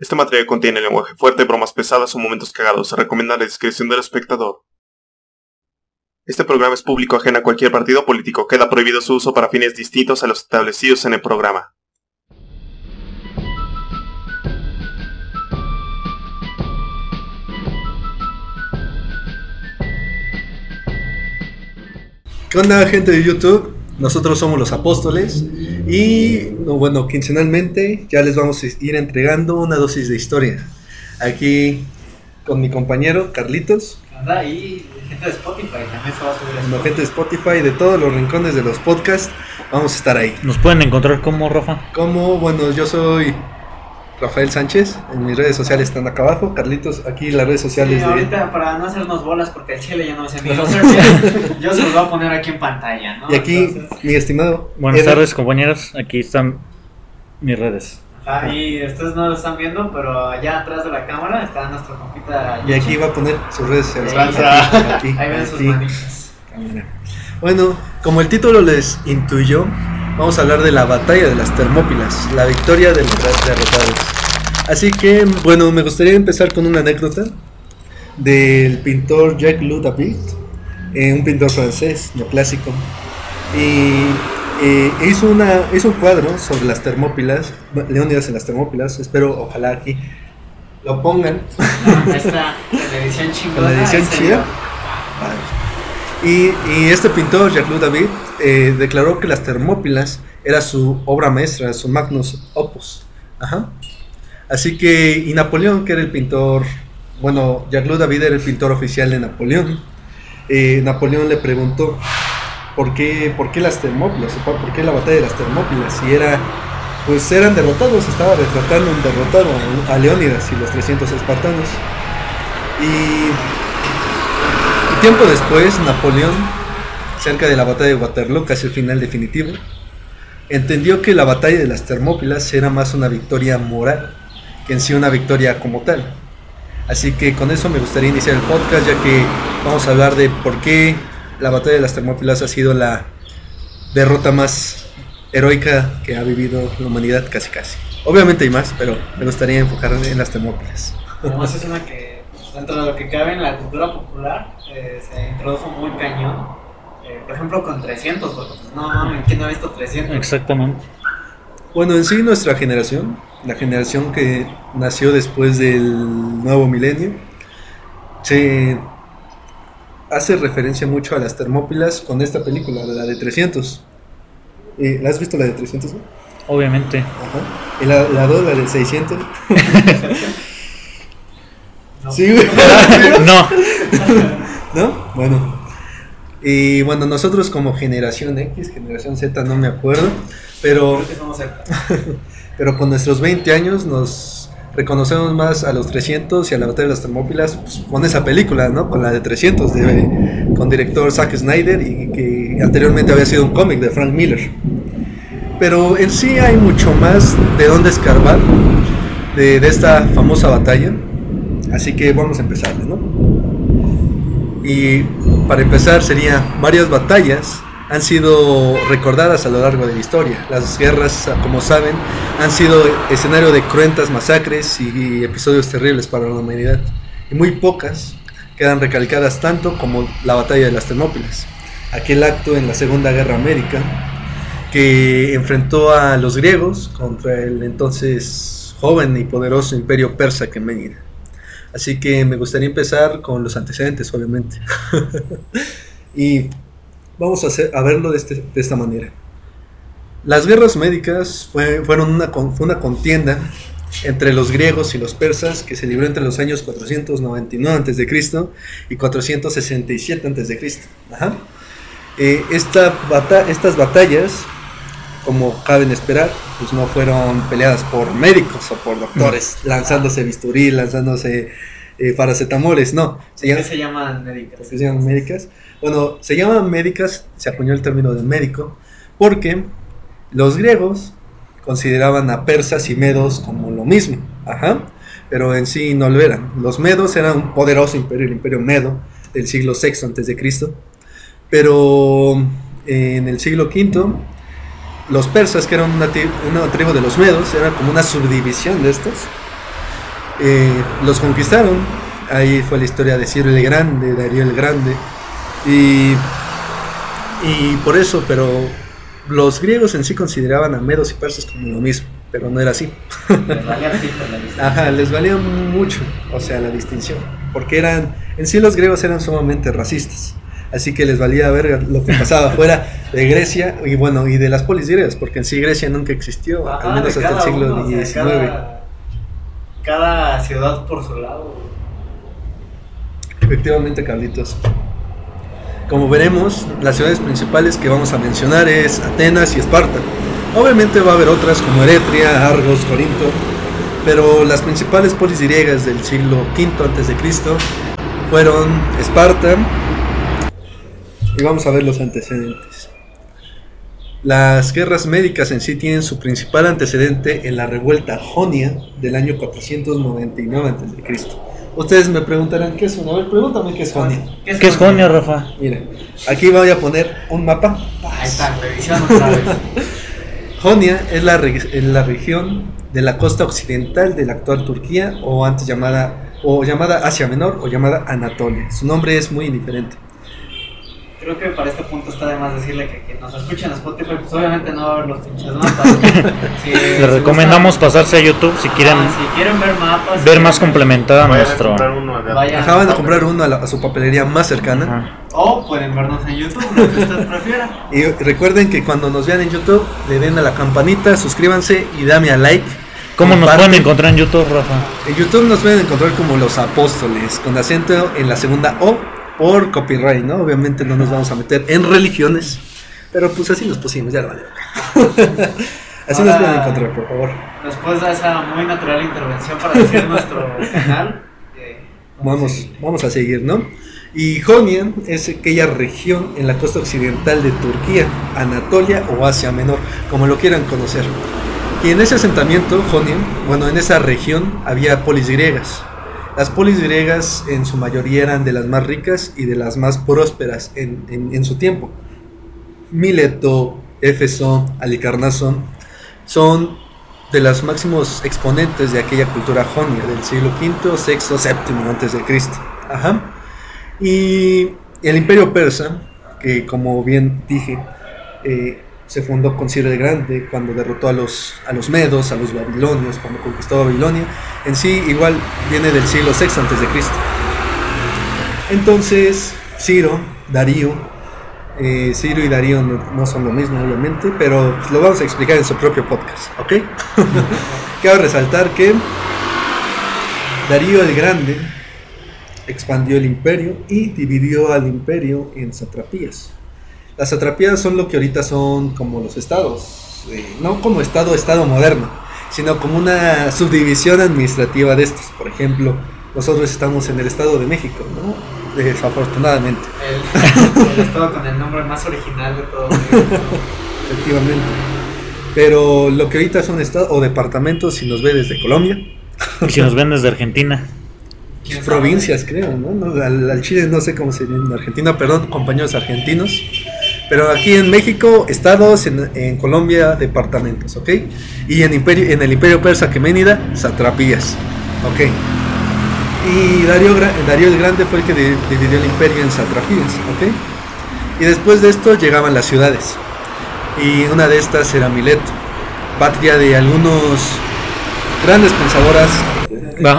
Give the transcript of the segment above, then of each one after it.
Este material contiene lenguaje fuerte, bromas pesadas o momentos cagados. Se recomienda la discreción del espectador. Este programa es público ajeno a cualquier partido político. Queda prohibido su uso para fines distintos a los establecidos en el programa. ¿Qué onda gente de YouTube? Nosotros somos los apóstoles y bueno, quincenalmente ya les vamos a ir entregando una dosis de historia. Aquí con mi compañero Carlitos. Anda, y gente de Spotify también se va a subir a Bueno, gente de Spotify, de todos los rincones de los podcasts, vamos a estar ahí. Nos pueden encontrar como Rafa. Como, bueno, yo soy Rafael Sánchez, en mis redes sociales están acá abajo. Carlitos, aquí las redes Sí, sociales de... ahorita para no hacernos bolas porque el chile ya no es amigo. Yo se los voy a poner aquí en pantalla, ¿no? Y aquí, Entonces, mi estimado. Buenas Eder. tardes, compañeros. Aquí están mis redes. ahí ustedes no lo están viendo, pero allá atrás de la cámara está nuestra compita. Y aquí va a poner sus redes sociales. Ahí, Aquí, Ahí ven sus aquí. manitas. Bueno, como el título les intuyó, vamos a hablar de la batalla de las Termópilas, la victoria de los derrotados. Así que, bueno, me gustaría empezar con una anécdota del pintor Jacques-Louis David, eh, un pintor francés neoclásico, y eh, hizo, una, hizo un cuadro sobre las Termópilas, Leónidas en las Termópilas, espero, ojalá aquí lo pongan. Está, la edición chingona. La edición chida. Y, este pintor, Jacques-Louis David, eh, declaró que las Termópilas era su obra maestra, su magnus opus. Ajá. Así que, y Napoleón, que era el pintor, bueno, Jacques-Louis David era el pintor oficial de Napoleón. eh, Napoleón le preguntó por qué, por qué las Termópilas, por qué la batalla de las Termópilas, y era, pues eran derrotados, estaba retratando un derrotado a, Leónidas y los 300 espartanos. Y tiempo después, Napoleón, cerca de la batalla de Waterloo, casi el final definitivo, entendió que la batalla de las Termópilas era más una victoria moral que en sí una victoria como tal. Así que con eso me gustaría iniciar el podcast, ya que vamos a hablar de por qué la batalla de las Termópilas ha sido la derrota más heroica que ha vivido la humanidad casi casi. Obviamente hay más, pero me gustaría enfocar en las Termópilas. Además es una que dentro de lo que cabe en la cultura popular eh, se introdujo muy cañón. Eh, por ejemplo con 300, porque pues, no mames, ¿quién no ha visto 300? Exactamente. Bueno, en sí nuestra generación, la generación que nació después del nuevo milenio, se hace referencia mucho a las Termópilas con esta película, la de 300. Eh, ¿La has visto la de 300? no? Obviamente. Ajá. ¿Y la, la 2, la del 600? No. Sí, güey. No. ¿No? Bueno. Y bueno, nosotros como generación X, generación Z, no me acuerdo, pero. Pero con nuestros 20 años nos reconocemos más a los 300 y a la batalla de las Termópilas pues, con esa película, ¿no? Con la de 300, de- con director Zack Snyder y que anteriormente había sido un cómic de Frank Miller. Pero en sí hay mucho más de dónde escarbar de, de esta famosa batalla. Así que vamos a empezar, ¿no? Y para empezar sería varias batallas han sido recordadas a lo largo de la historia. Las guerras, como saben, han sido escenario de cruentas masacres y episodios terribles para la humanidad. Y muy pocas quedan recalcadas tanto como la batalla de las Termópilas, aquel acto en la Segunda Guerra Médica que enfrentó a los griegos contra el entonces joven y poderoso imperio persa Aqueménida. Así que me gustaría empezar con los antecedentes, obviamente. y vamos a, hacer, verlo de, este- de esta manera. Las guerras médicas fue- fueron una, contienda entre los griegos y los persas que se libró entre los años 499 a.C. y 467 a.C. Eh, esta bata- estas batallas, como caben esperar, pues no fueron peleadas por médicos o por doctores, lanzándose bisturí, lanzándose eh, paracetamoles, no. Se ¿Qué llama- se llaman médicas? ¿Por qué se llaman médicas? Bueno, se llaman médicas, se acuñó el término de médico, porque los griegos consideraban a persas y medos como lo mismo, ajá, pero en sí no lo eran. Los medos eran un poderoso imperio, el imperio medo del siglo VI antes de Cristo, pero en el siglo V los persas, que eran una, tri- una tribu de los medos, eran como una subdivisión de estos, eh, los conquistaron. Ahí fue la historia de Ciro el Grande, Darío el Grande. Y, y por eso, pero los griegos en sí consideraban a medos y persas como lo mismo, pero no era así. Les valía la. Ajá, les valía mucho, o sea, la distinción, porque eran, en sí los griegos eran sumamente racistas, así que les valía ver lo que pasaba fuera de Grecia y bueno, y de las polis griegas, porque en sí Grecia nunca existió, Ajá, al menos hasta el siglo uno, o sea, XIX. cada, cada ciudad por su lado. Efectivamente, Carlitos. Como veremos, las ciudades principales que vamos a mencionar es Atenas y Esparta. Obviamente va a haber otras como Eretria, Argos, Corinto, pero las principales polis griegas del siglo V antes de Cristo fueron Esparta y vamos a ver los antecedentes. Las guerras médicas en sí tienen su principal antecedente en la revuelta jonia del año 499 antes de Cristo. Ustedes me preguntarán qué es una. A ver, pregúntame qué es jonia. ¿Qué es Jonia, Rafa? Mira, aquí voy a poner un mapa. Ahí está, revisión otra vez. Jonia es la, la región de la costa occidental de la actual Turquía o antes llamada o llamada Asia Menor o llamada Anatolia. Su nombre es muy indiferente. Creo que para este punto está de más decirle que quien nos escucha en Spotify, pues obviamente no va a ver los pinches mapas. Si- si Les recomendamos pasarse a YouTube si quieren ah, si quieren ver mapas, ver si más complementada a nuestro. Acaban de comprar uno a, la- a su papelería más cercana. Ajá. O pueden vernos en YouTube, lo que usted prefiera. Y recuerden que cuando nos vean en YouTube, le den a la campanita, suscríbanse y dame a like. ¿Cómo nos pueden encontrar en YouTube, Rafa? En YouTube nos pueden encontrar como los apóstoles, con acento en la segunda O por copyright, ¿no? Obviamente no nos vamos a meter en religiones, pero pues así nos pusimos, ya lo vale. así nos Ahora- pueden encontrar, por favor. Después de esa muy natural intervención para decir nuestro canal, eh, Vamos, vamos a seguir, ¿no? Y Jonia es aquella región en la costa occidental de Turquía, Anatolia o Asia Menor, como lo quieran conocer. Y en ese asentamiento, Jonia, bueno, en esa región había polis griegas. Las polis griegas en su mayoría eran de las más ricas y de las más prósperas en, en- su tiempo. Mileto, Éfeso, Alicarnaso son de los máximos exponentes de aquella cultura jonia del siglo V, VI, VII antes de Cristo. Ajá. Y el imperio persa, que como bien dije, eh, se fundó con Ciro el Grande cuando derrotó a los, a los medos, a los babilonios, cuando conquistó Babilonia, en sí igual viene del siglo VI antes de Cristo. Entonces, Ciro, Darío, eh, Ciro y Darío no, son lo mismo, obviamente, pero lo vamos a explicar en su propio podcast, ¿ok? Quiero resaltar que Darío el Grande expandió el imperio y dividió al imperio en satrapías. Las satrapías son lo que ahorita son como los estados, eh, no como estado, estado moderno, sino como una subdivisión administrativa de estos. Por ejemplo, nosotros estamos en el estado de México, ¿no? Desafortunadamente. El, el estado con el nombre más original de todo. México. Efectivamente. Pero lo que ahorita son estados o departamentos, si nos ve desde Colombia, Y si nos ven desde Argentina, provincias creo, ¿no? No, al, al Chile no sé cómo sería en Argentina, perdón, compañeros argentinos. Pero aquí en México, estados, en, Colombia, departamentos, ¿ok? Y en, imperio, en el imperio persa Aqueménida, satrapías, ¿ok? Y Darío, Darío el Grande fue el que di- dividió el imperio en satrapías, ¿ok? Y después de esto llegaban las ciudades. Y una de estas era Mileto, patria de algunos grandes pensadoras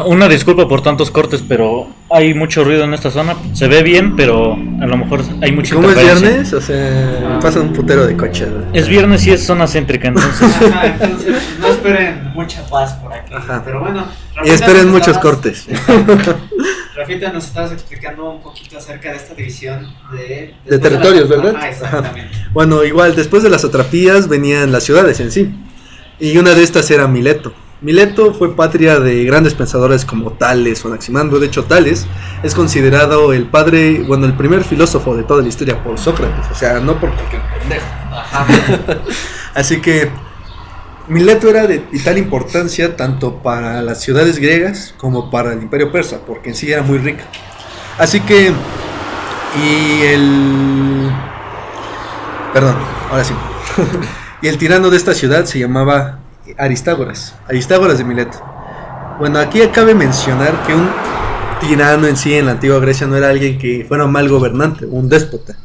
una disculpa por tantos cortes, pero hay mucho ruido en esta zona. Se ve bien, pero a lo mejor hay mucha ¿Cómo es viernes? O sea, pasa un putero de coches. Es viernes y es zona céntrica, entonces. Ajá, entonces no esperen mucha paz por aquí. Ajá. Pero bueno. Y Rafita, esperen nos muchos estabas- cortes. Rafita, nos estabas explicando un poquito acerca de esta división de... De territorios, ¿verdad? Ajá, exactamente. Bueno, igual, después de las atrapías venían las ciudades en sí. Y una de estas era Mileto. Mileto fue patria de grandes pensadores como Tales o Anaximandro. De hecho, Tales es considerado el padre, bueno, el primer filósofo de toda la historia por Sócrates. O sea, no por cualquier pendejo. Así que Mileto era de vital importancia tanto para las ciudades griegas como para el imperio persa, porque en sí era muy rica. Así que, y el... Perdón, ahora sí. y el tirano de esta ciudad se llamaba Aristágoras, Aristágoras de Mileto. Bueno, aquí cabe mencionar que un tirano en sí en la antigua Grecia no era alguien que fuera un mal gobernante, un déspota,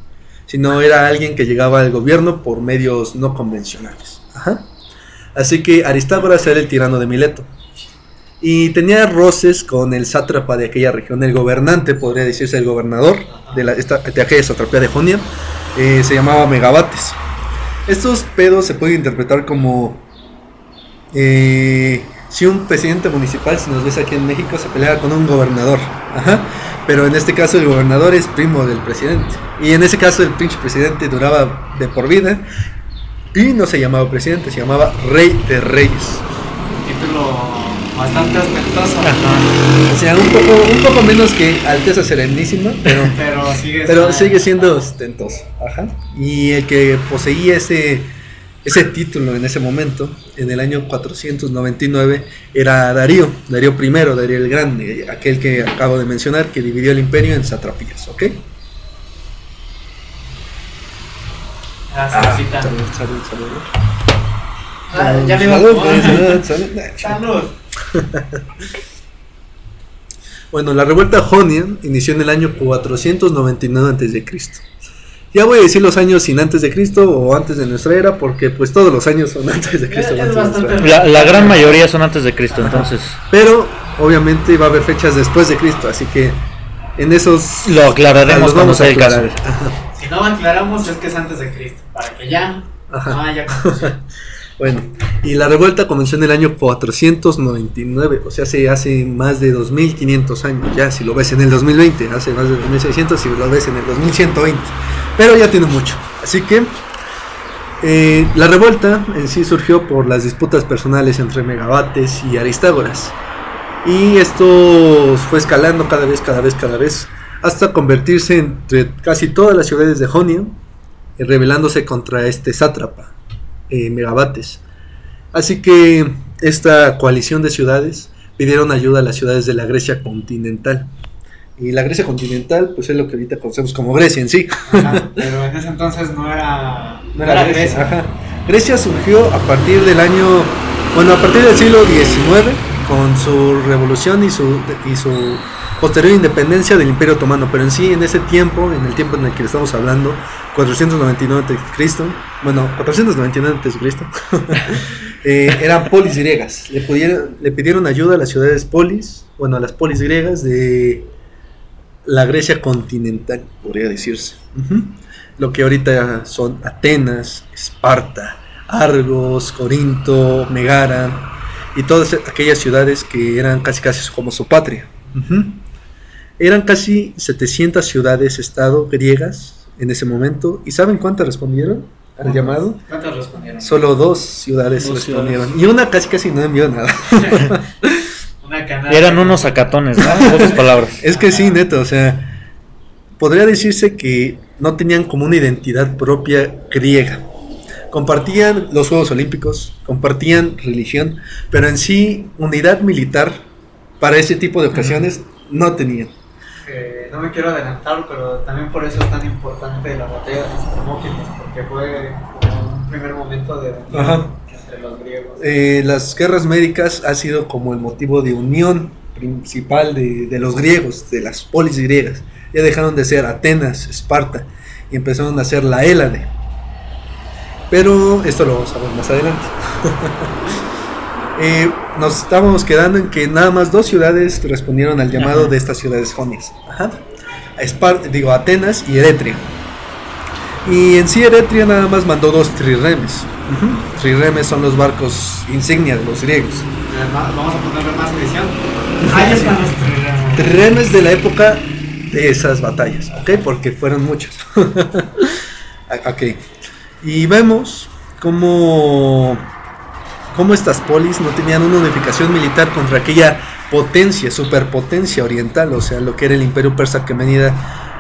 sino era alguien que llegaba al gobierno por medios no convencionales. Ajá. Así que Aristágoras era el tirano de Mileto. Y tenía roces con el sátrapa de aquella región, el gobernante, podría decirse el gobernador de, la, esta, de aquella de Jonia, eh, se llamaba Megabates. Estos pedos se pueden interpretar como eh, si un presidente municipal, si nos ves aquí en México, se pelea con un gobernador. Ajá. Pero en este caso el gobernador es primo del presidente. Y en ese caso el pinche presidente duraba de por vida. Y no se llamaba presidente, se llamaba rey de reyes. Título bastante ostentoso. O sea, un poco, un poco menos que Alteza Serenísima, pero, Pero sigue, pero sigue siendo ostentoso. Ajá. Y el que poseía ese, ese título en ese momento, en el año 499, era Darío, Darío I, Darío el Grande, aquel que acabo de mencionar, que dividió el imperio en satrapías, ¿ok? Ah, salucita. Salud, salud, salud. Ah, ya me salud. Salud. Bueno, la revuelta jonia inició en el año 499 a.C. Ya voy a decir los años sin antes de Cristo o antes de nuestra era, porque pues todos los años son antes de Cristo. Es de. La, la gran mayoría son antes de Cristo, entonces Pero obviamente va a haber fechas después de Cristo, así que en esos lo aclararemos los cuando vamos a sea el caso. aclarar. Ajá. Si no aclaramos es que es antes de Cristo, para que ya Ajá. no haya confusión. Bueno, y la revuelta comenzó en el año 499, o sea, hace, más de 2500 años, ya si lo ves en el 2020, hace más de 2600 si lo ves en el 2120, pero ya tiene mucho. Así que eh, la revuelta en sí surgió por las disputas personales entre Megabates y Aristágoras. Y esto fue escalando cada vez, cada vez, cada vez, hasta convertirse entre casi todas las ciudades de Jonia, eh, rebelándose contra este sátrapa, eh, Megabates. Así que esta coalición de ciudades pidieron ayuda a las ciudades de la Grecia continental. Y la Grecia continental, pues es lo que ahorita conocemos como Grecia en sí. Ajá, pero en ese entonces no era, no era Grecia. Ajá. Grecia surgió a partir del año, bueno, a partir del siglo XIX, con su revolución y su, y su posterior independencia del Imperio Otomano. Pero en sí, en ese tiempo, en el tiempo en el que estamos hablando, 499 a.C., bueno, 499 a.C., eh, eran polis griegas. Le, pidieron ayuda a las ciudades polis, bueno, a las polis griegas de la Grecia continental, podría decirse. Lo que ahorita son Atenas, Esparta, Argos, Corinto, Megara y todas aquellas ciudades que eran casi casi como su patria. Eran casi 700 ciudades-estado griegas en ese momento. ¿Y saben cuántas respondieron al llamado? ¿Cuántos respondieron? Solo dos ciudades Dos respondieron. ciudades. Y una casi casi no envió nada. Una. Eran unos acatones, ¿no? En otras palabras. Es que sí, neto, o sea, podría decirse que no tenían como una identidad propia griega. Compartían los Juegos Olímpicos, compartían religión, pero en sí unidad militar para ese tipo de ocasiones no tenían. No me quiero adelantar, pero también por eso es tan importante la batalla de los Termópilas, porque fue como un primer momento de unión entre los griegos. Eh, las guerras médicas ha sido como el motivo de unión principal de, de los griegos, de las polis griegas. Ya dejaron de ser Atenas, Esparta, y empezaron a ser la Hélade. Pero esto lo vamos a ver más adelante. Eh, nos estábamos quedando en que nada más dos ciudades respondieron al llamado Ajá. de estas ciudades jonias. Ajá. Espar- digo, Atenas y Eretria. Y en sí Eretria nada más mandó dos triremes. Triremes son los barcos insignia de los griegos. Eh, va- Vamos a ponerle más edición. Ahí están los triremes. Triremes de la época de esas batallas, ¿ok? Porque fueron muchos. Ah, ok. Y vemos cómo, cómo estas polis no tenían una unificación militar contra aquella potencia, superpotencia oriental, o sea, lo que era el imperio persa Aquemenida.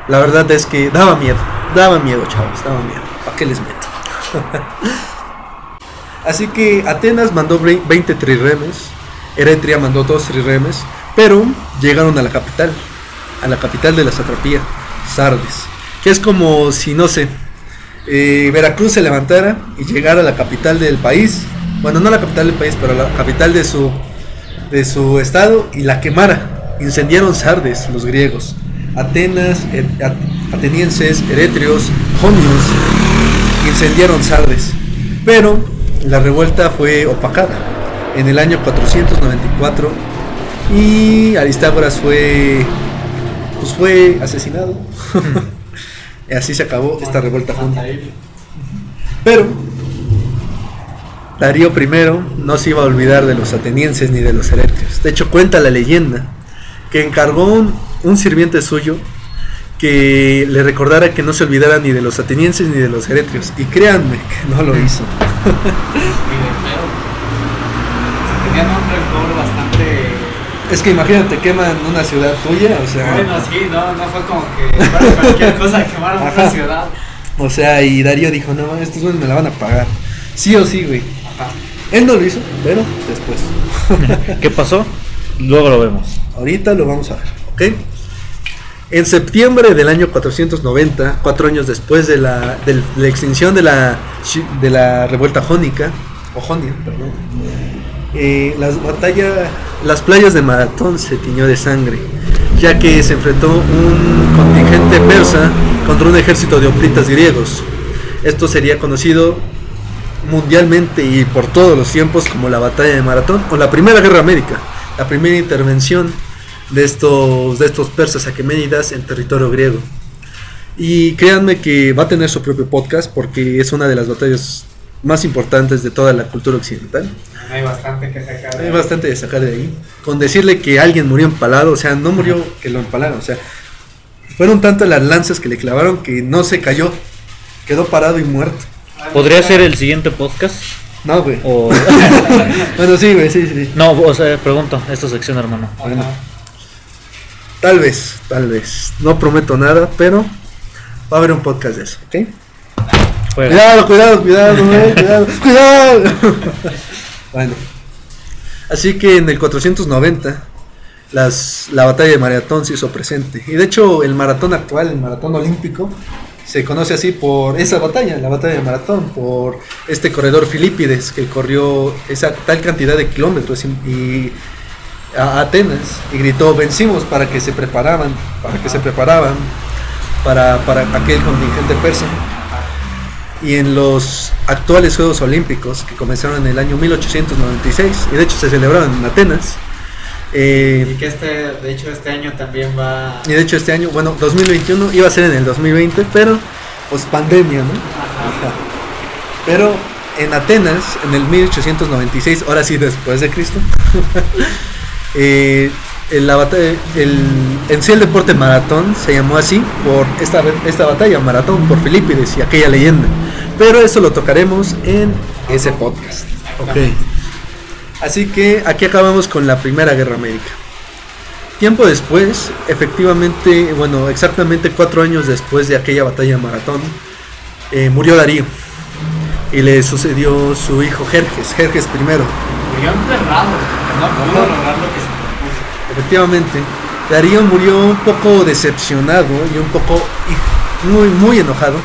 La verdad es que daba miedo, daba miedo, chavos, daba miedo. ¿Para qué les meto? Así que Atenas mandó ve- 20 triremes, Eretria mandó dos triremes, pero llegaron a la capital, a la capital de la satrapía, Sardes, que es como si, no sé, Veracruz se levantara y llegara a la capital del país, bueno, no la capital del país, pero la capital de su, de su estado y la quemara. Incendiaron Sardes, los griegos, Atenas, at- atenienses, eretrios, jonios, incendiaron Sardes. Pero la revuelta fue opacada en el año 494 y Aristágoras fue pues fue asesinado. y así se acabó esta revuelta jonia. Pero Darío I no se iba a olvidar de los atenienses ni de los eretrios. De hecho, cuenta la leyenda que encargó un, un sirviente suyo que le recordara que no se olvidara ni de los atenienses ni de los eretrios. Y créanme que no lo hizo. Y de claro, se tenían un rencor bastante. Es que imagínate, queman una ciudad tuya, o sea, Bueno, sí, no, no fue como que fuera cualquier cosa, quemaron Ajá. una ciudad. o sea, y Darío dijo, no, estos güeyes me la van a pagar. Sí o sí, güey. Ajá. Él no lo hizo, pero después. ¿Qué pasó? Luego lo vemos. Ahorita lo vamos a ver, ¿ok? En septiembre del año 490, cuatro años después de la, de la extinción de la, de la revuelta jónica, o jonia, perdón, eh, las, las playas de Maratón se tiñó de sangre, ya que se enfrentó un contingente persa contra un ejército de hoplitas griegos. Esto sería conocido mundialmente y por todos los tiempos como la batalla de Maratón o la Primera Guerra Médica, la primera intervención de estos, de estos persas aqueménidas en territorio griego. Y créanme que va a tener su propio podcast porque es una de las batallas más importantes de toda la cultura occidental. Hay bastante que sacar. Hay bastante de sacar de ahí. Con decirle que alguien murió empalado, o sea, no murió que lo empalaron, o sea, fueron tantas las lanzas que le clavaron que no se cayó, quedó parado y muerto. ¿Podría ser el siguiente podcast? No, güey. O... Bueno, sí, güey, sí, sí. No, o sea, pregunto, esta sección, hermano. Bueno. Tal vez, tal vez. No prometo nada, pero va a haber un podcast de eso, ¿ok? Juega. Cuidado, cuidado, cuidado, güey, cuidado, cuidado. bueno. Así que en el 490 las, la batalla de maratón se hizo presente. Y de hecho el maratón actual, el maratón olímpico, se conoce así por esa batalla, la batalla de maratón, por este corredor Filipides que corrió esa tal cantidad de kilómetros y, y a Atenas y gritó vencimos para que se preparaban, para que se preparaban para, para aquel contingente persa. Y en los actuales Juegos Olímpicos, que comenzaron en el año 1896, y de hecho se celebraron en Atenas, eh, Y que este, de hecho, este año también va. y de hecho este año, bueno, 2021 iba a ser en el 2020, pero pues pandemia, ¿no? Ajá. Pero en Atenas, en el 1896, ahora sí después de Cristo, eh, el, en sí el deporte maratón se llamó así por esta, esta batalla, maratón, por Filipides y aquella leyenda. Pero eso lo tocaremos en ese podcast. Ok. Así que aquí acabamos con la Primera Guerra Médica. Tiempo después, efectivamente, bueno, exactamente cuatro años después de aquella batalla maratón, eh, murió Darío y le sucedió su hijo Jerjes, Jerjes I. Murió enterrado. No pudo Ajá. Efectivamente, Darío murió un poco decepcionado y un poco muy, muy enojado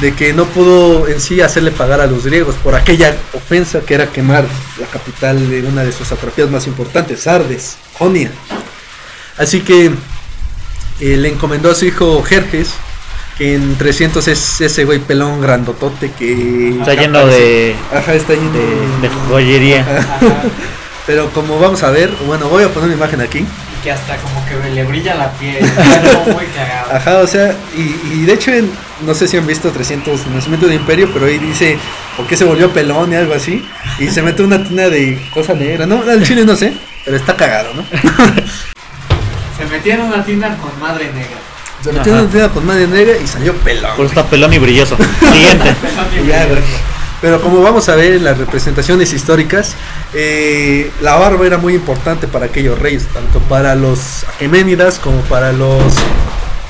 de que no pudo en sí hacerle pagar a los griegos por aquella ofensa que era quemar la capital de una de sus atrofias más importantes, Sardes, Jonia. Así que eh, le encomendó a su hijo Jerjes, que en 300 es ese güey pelón grandotote que... Está lleno de, Ajá, está lleno de, de joyería. Ajá. Pero como vamos a ver, bueno, voy a poner una imagen aquí. Y que hasta como que le brilla la piel. Algo muy cagado. Ajá, o sea, y, y de hecho, en- no sé si han visto 300 Nacimiento de Imperio, pero ahí dice, ¿por qué se volvió pelón y algo así? Y se mete una tina de cosa negra, ¿no? Al chile no sé, pero está cagado, ¿no? Se metió en una tienda con madre negra. Se metió Ajá. una tina con madre negra y salió pelón. Por eso está pelón y brilloso. Siguiente. Y ya, güey. Pero como vamos a ver en las representaciones históricas, eh, la barba era muy importante para aquellos reyes, tanto para los aqueménidas como para los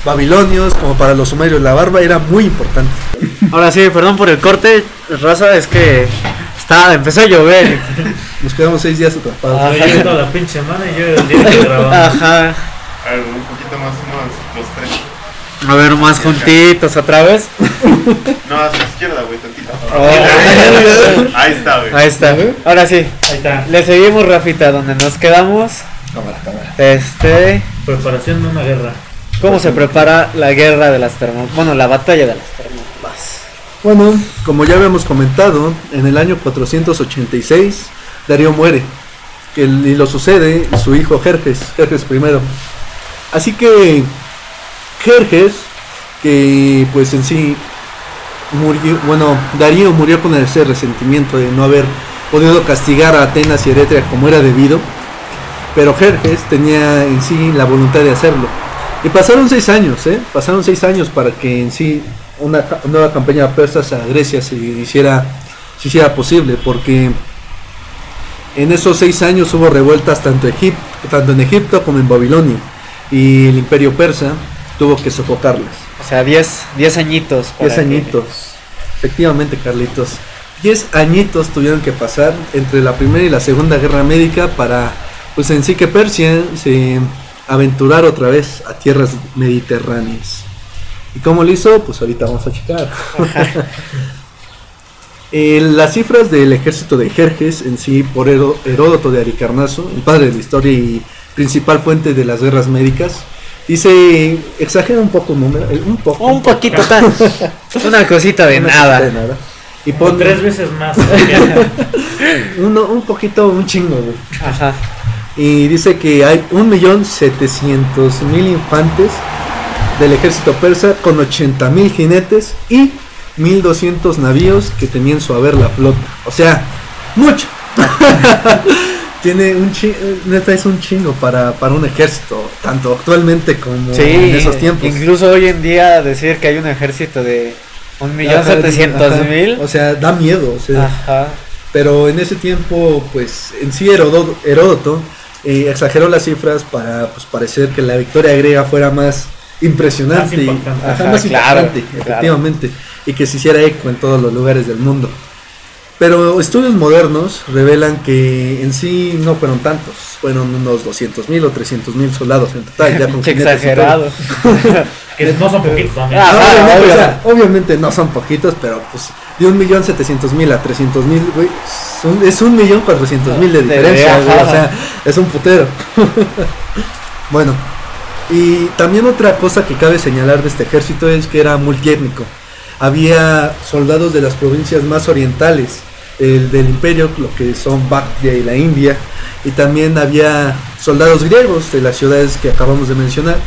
babilonios, como para los sumerios. La barba era muy importante. Ahora sí, perdón por el corte, raza, es que está, empezó a llover. Nos quedamos seis días atrapados. Yo toda la pinche semana y yo el día que grabamos. Ajá. Algo un poquito más, tres. A ver, más juntitos otra vez. No, a su izquierda, güey, tantito. Oh. Ahí está, güey. Ahí está. Ahora sí. Ahí está. Le seguimos, Rafita, donde nos quedamos. Cámara, cámara. Este. Preparación de una guerra. ¿Cómo se prepara la guerra de las termópilas? Bueno, la batalla de las termópilas. Bueno, como ya habíamos comentado, en el año 486 Darío muere y lo sucede su hijo Jerjes, Jerjes I. Así que Jerjes, que pues en sí murió, bueno, Darío murió con ese resentimiento de no haber podido castigar a Atenas y Eretria como era debido, pero Jerjes tenía en sí la voluntad de hacerlo. Y pasaron seis años, ¿eh? Pasaron seis años para que en sí una nueva campaña persa a Grecia se hiciera, se hiciera posible, porque en esos seis años hubo revueltas tanto en Egipto como en Babilonia, y el imperio persa tuvo que sofocarlas. O sea, 10 10 añitos. para Diez que- añitos, efectivamente Carlitos. Diez añitos tuvieron que pasar entre la primera y la segunda guerra médica para, pues en sí que Persia se aventurar otra vez a tierras mediterráneas. ¿Y cómo lo hizo? Pues ahorita vamos a checar. Eh, las cifras del ejército de Jerjes en sí por Heró- Heródoto de Aricarnaso, el padre de la historia y principal fuente de las guerras médicas, dice, exagera un poco un número, un poco, Un poquito tan. Una cosita de una nada. cosita de nada. Y Con pon tres veces más. uno, un poquito, un chingo, güey. Ajá. Y dice que hay 1.700.000 infantes del ejército persa con 80.000 jinetes y 1.200 navíos que tenían su haber la flota. O sea, mucho. Tiene un chingo, neta es un chingo para, para un ejército, tanto actualmente como Sí, en esos tiempos. incluso hoy en día decir que hay un ejército de un millón setecientos mil. O sea, da miedo. O sea, Ajá. Pero en ese tiempo, pues en sí Heródoto, Heródoto, eh, exageró las cifras para pues, parecer que la victoria griega fuera más impresionante, Más ajá, más claro. efectivamente, y que se hiciera eco en todos los lugares del mundo. Pero estudios modernos revelan que en sí no fueron tantos, fueron unos 200 mil o 300 mil soldados en total, ya con exagerado. que no son poquitos también. Ah, obviamente, obvio. o sea, obviamente no son poquitos, pero pues de un millón setecientos mil a trescientos mil, güey, es un- millón cuatrocientos mil de de- diferencia, güey, o sea, es un putero. bueno, y también otra cosa que cabe señalar de este ejército es que era multiétnico. Había soldados de las provincias más orientales el del imperio, lo que son Bactria y la India, y también había soldados griegos de las ciudades que acabamos de mencionar,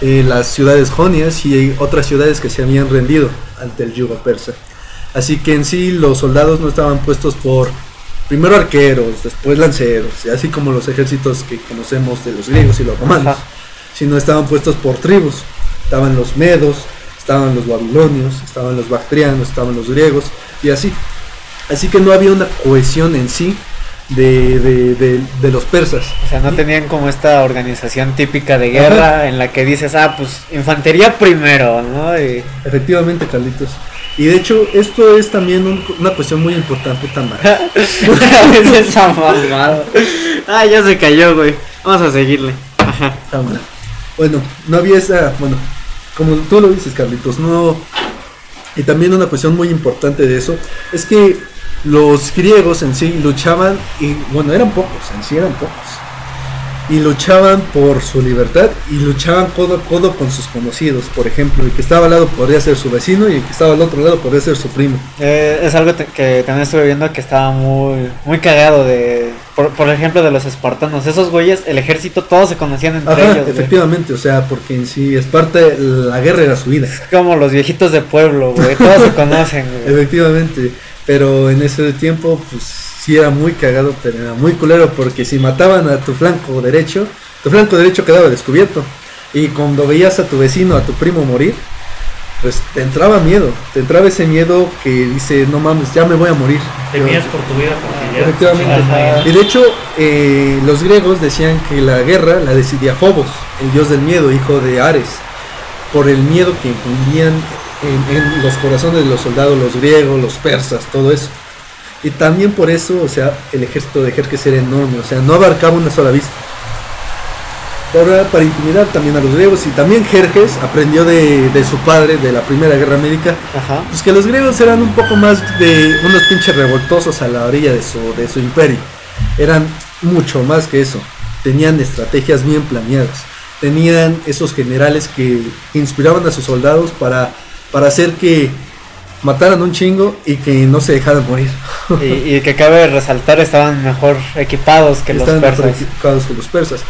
eh, las ciudades jonias y otras ciudades que se habían rendido ante el yugo persa. Así que en sí los soldados no estaban puestos por primero arqueros, después lanceros, así como los ejércitos que conocemos de los griegos y los romanos, Ajá. sino estaban puestos por tribus. Estaban los medos, estaban los babilonios, estaban los bactrianos, estaban los griegos y así. Así que no había una cohesión en sí de, de- de- de los persas. O sea, no tenían como esta organización típica de guerra en la que dices, ah, pues infantería primero, ¿no? Y- Efectivamente, Carlitos. Y de hecho, esto es también un- una cuestión muy importante, Tamara. es esa. Ah, ya se cayó, güey. Vamos a seguirle. Ajá. Cámara. Bueno, no había esa, bueno, como tú lo dices, Carlitos, no. Y también una cuestión muy importante de eso es que los griegos en sí luchaban, y bueno, eran pocos, en sí eran pocos, y luchaban por su libertad y luchaban codo a codo con sus conocidos. Por ejemplo, el que estaba al lado podría ser su vecino y el que estaba al otro lado podría ser su primo. Eh, es algo te- que también estuve viendo que estaba muy muy cagado de por, por ejemplo de los espartanos esos güeyes el ejército todos se conocían entre Ajá, ellos güey. efectivamente, o sea, porque en sí Esparta, la guerra era su vida. como los viejitos de pueblo güey todos se conocen güey. Efectivamente, pero en ese tiempo, pues sí era muy cagado, pero era muy culero, porque si mataban a tu flanco derecho, tu flanco derecho quedaba descubierto. Y cuando veías a tu vecino, a tu primo morir, pues te entraba miedo, te entraba ese miedo que dice, no mames, ya me voy a morir. Temías por tu vida porque ya Efectivamente. Y de hecho, eh, los griegos decían que la guerra la decidía Phobos, el dios del miedo, hijo de Ares, por el miedo que infundían en, en los corazones de los soldados, los griegos, los persas, todo eso. Y también por eso, o sea, el ejército de Jerjes era enorme, o sea, no abarcaba una sola vista. para, para intimidar también a los griegos y también Jerjes aprendió de, de su padre de la Primera Guerra Médica Ajá. pues que los griegos eran un poco más de unos pinches revoltosos a la orilla de su, de su imperio. Eran mucho más que eso. Tenían estrategias bien planeadas. Tenían esos generales que inspiraban a sus soldados para, para hacer que mataran un chingo y que no se dejaran morir. Y, y que cabe resaltar, estaban mejor equipados que los Estaban mejor persas. equipados que los persas.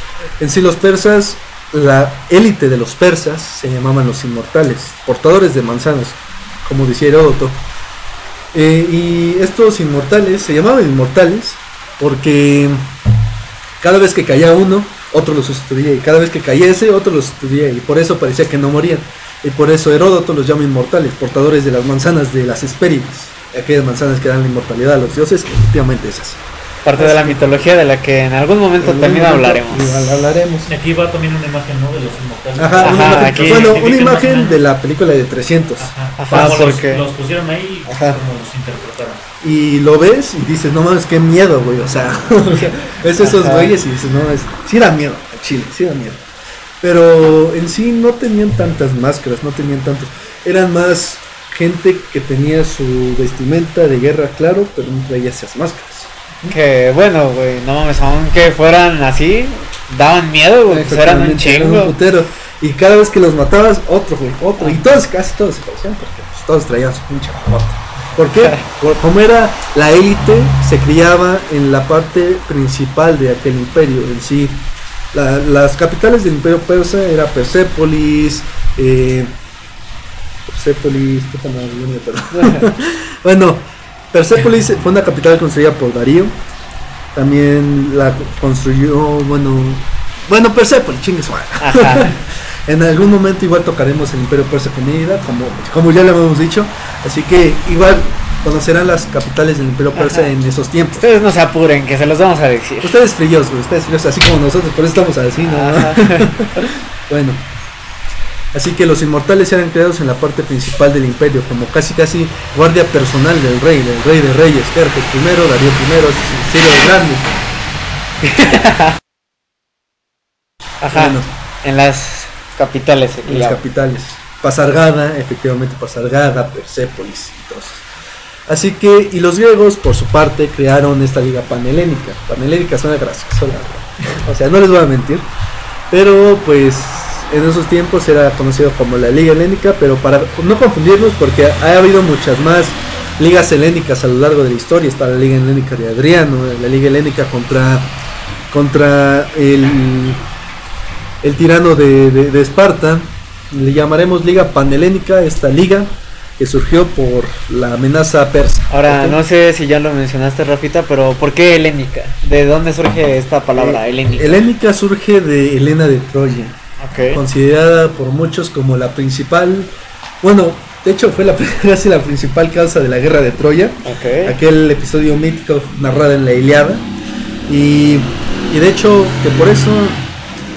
En sí, los persas, la élite de los persas se llamaban los inmortales, portadores de manzanas, como decía Heródoto. Eh, y estos inmortales se llamaban inmortales porque cada vez que caía uno, otro lo sustituía, y cada vez que caía ese, otro lo sustituía, y por eso parecía que no morían. Y por eso Heródoto los llama inmortales, portadores de las manzanas de las Hespérides, aquellas manzanas que dan la inmortalidad a los dioses, efectivamente esas. Parte de la mitología de la que en algún momento En también algún hablaremos. momento hablaremos. Y Aquí va también una imagen, ¿no? De los inmortales. Ajá, Ajá, una imagen, aquí- bueno, una imagen de la película de 300. Ajá. Ajá, Como los- porque- los, pusieron ahí y Ajá. como los interpretaron. Y lo ves y dices, no mames, qué miedo, güey. O sea, ves esos güeyes y dices, no, es, sí da miedo, a Chile, sí da miedo. Pero en sí no tenían tantas máscaras, no tenían tantos. Eran más gente que tenía su vestimenta de guerra, claro, pero no traía esas máscaras. Que bueno, güey, no mames, aunque fueran así, daban miedo, güey, pues eran un chingo. putero. Y cada vez que los matabas, otro, güey, otro. Y todos, casi todos se parecían porque pues, todos traían su pinche mamota. ¿Por qué? Como era la élite, se criaba en la parte principal de aquel imperio en sí. La- las capitales del imperio persa era Persépolis, eh, Persépolis, bueno, Persépolis fue una capital construida por Darío. También la construyó, bueno, bueno, Persépolis, chingue su madre. Ajá. En algún momento igual tocaremos el Imperio Persa con Ida, como, como ya lo hemos dicho. Así que igual conocerán las capitales del Imperio Persa en esos tiempos. Ustedes no se apuren, que se los vamos a decir. Ustedes fríos, güey, ustedes fríos, así como nosotros, por eso estamos así, ¿no? Bueno. Así que los inmortales eran creados en la parte principal del imperio, como casi casi guardia personal del rey, del rey de reyes, Jerjes I, Darío I, el Grande. Ajá. Bueno. En las capitales. en las capitales. Pasargada, efectivamente Pasargada, Persépolis y todos. Así que, y los griegos, por su parte, crearon esta liga panhelénica. Panhelénica suena gracioso. O sea, no les voy a mentir. Pero, pues, en esos tiempos era conocido como la Liga Helénica, pero para no confundirnos, porque ha habido muchas más ligas helénicas a lo largo de la historia. Está la Liga Helénica de Adriano, la Liga Helénica contra, contra el, el tirano de, de- de Esparta. Le llamaremos Liga Panhelénica, esta liga que surgió por la amenaza persa. Ahora, no sé si ya lo mencionaste, Rafita, pero ¿por qué helénica? ¿De dónde surge esta palabra, Eh, helénica? Helénica surge de Helena de Troya, considerada por muchos como la principal, bueno, de hecho fue la, casi la principal causa de la guerra de Troya, aquel episodio mítico narrado en la Iliada, y, y de hecho que por eso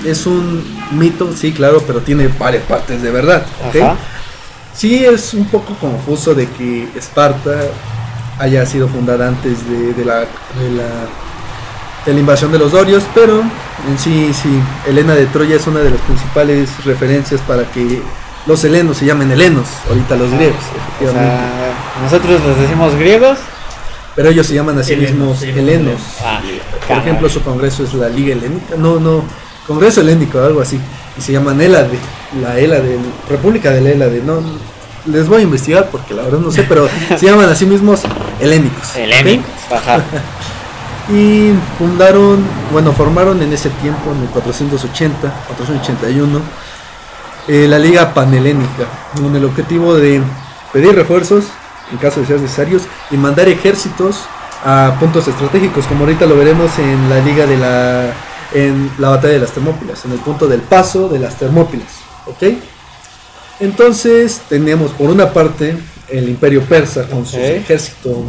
es un mito, sí, claro, pero tiene varias partes de verdad, ¿ok? Ajá. Sí es un poco confuso de que Esparta haya sido fundada antes de, de la, de, la, de la invasión de los dorios, pero en sí, sí, Helena de Troya es una de las principales referencias para que los helenos se llamen helenos, ahorita los griegos, O efectivamente. sea, nosotros les decimos griegos. pero ellos se llaman a sí Helenos, mismos helenos. helenos. Ah, Por ejemplo, su congreso es la Liga Helénica, no, no, Congreso Helénico, algo así, y se llaman Hélade, la Hélade, República del Hélade, no, les voy a investigar porque la verdad no sé, pero se llaman a sí mismos helénicos. Helénicos. Ajá. Y fundaron, bueno, formaron en ese tiempo, en el 480, 481, eh, la Liga Panhelénica, con el objetivo de pedir refuerzos en caso de ser necesarios y mandar ejércitos a puntos estratégicos, como ahorita lo veremos en la Liga de la, en la Batalla de las Termópilas, en el punto del paso de las Termópilas, ¿ok? Entonces tenemos por una parte el Imperio Persa con su ejército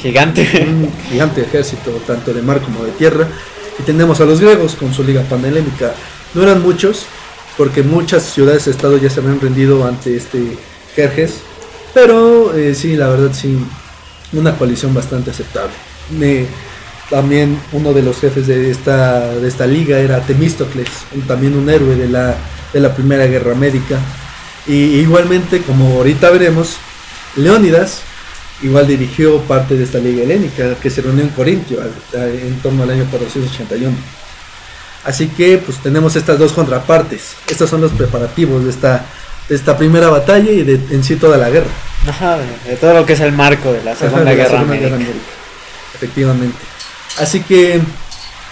Gigante. un gigante ejército, tanto de mar como de tierra. Y tenemos a los griegos con su liga panhelénica. No eran muchos, porque muchas ciudades-estado ya se habían rendido ante este Jerjes. Pero eh, sí, la verdad, sí, una coalición bastante aceptable. Me- también uno de los jefes de esta, de esta liga era Temístocles, también un héroe de la, de la Primera Guerra Médica. Y igualmente, como ahorita veremos, Leónidas igual dirigió parte de esta liga helénica que se reunió en Corintio en torno al año 481. Así que pues tenemos estas dos contrapartes. Estos son los preparativos de esta, de esta primera batalla y de en sí toda la guerra. Ajá, de, todo lo que es el marco de la Segunda Ajá, de la Guerra Segunda América. América. Efectivamente. Así que,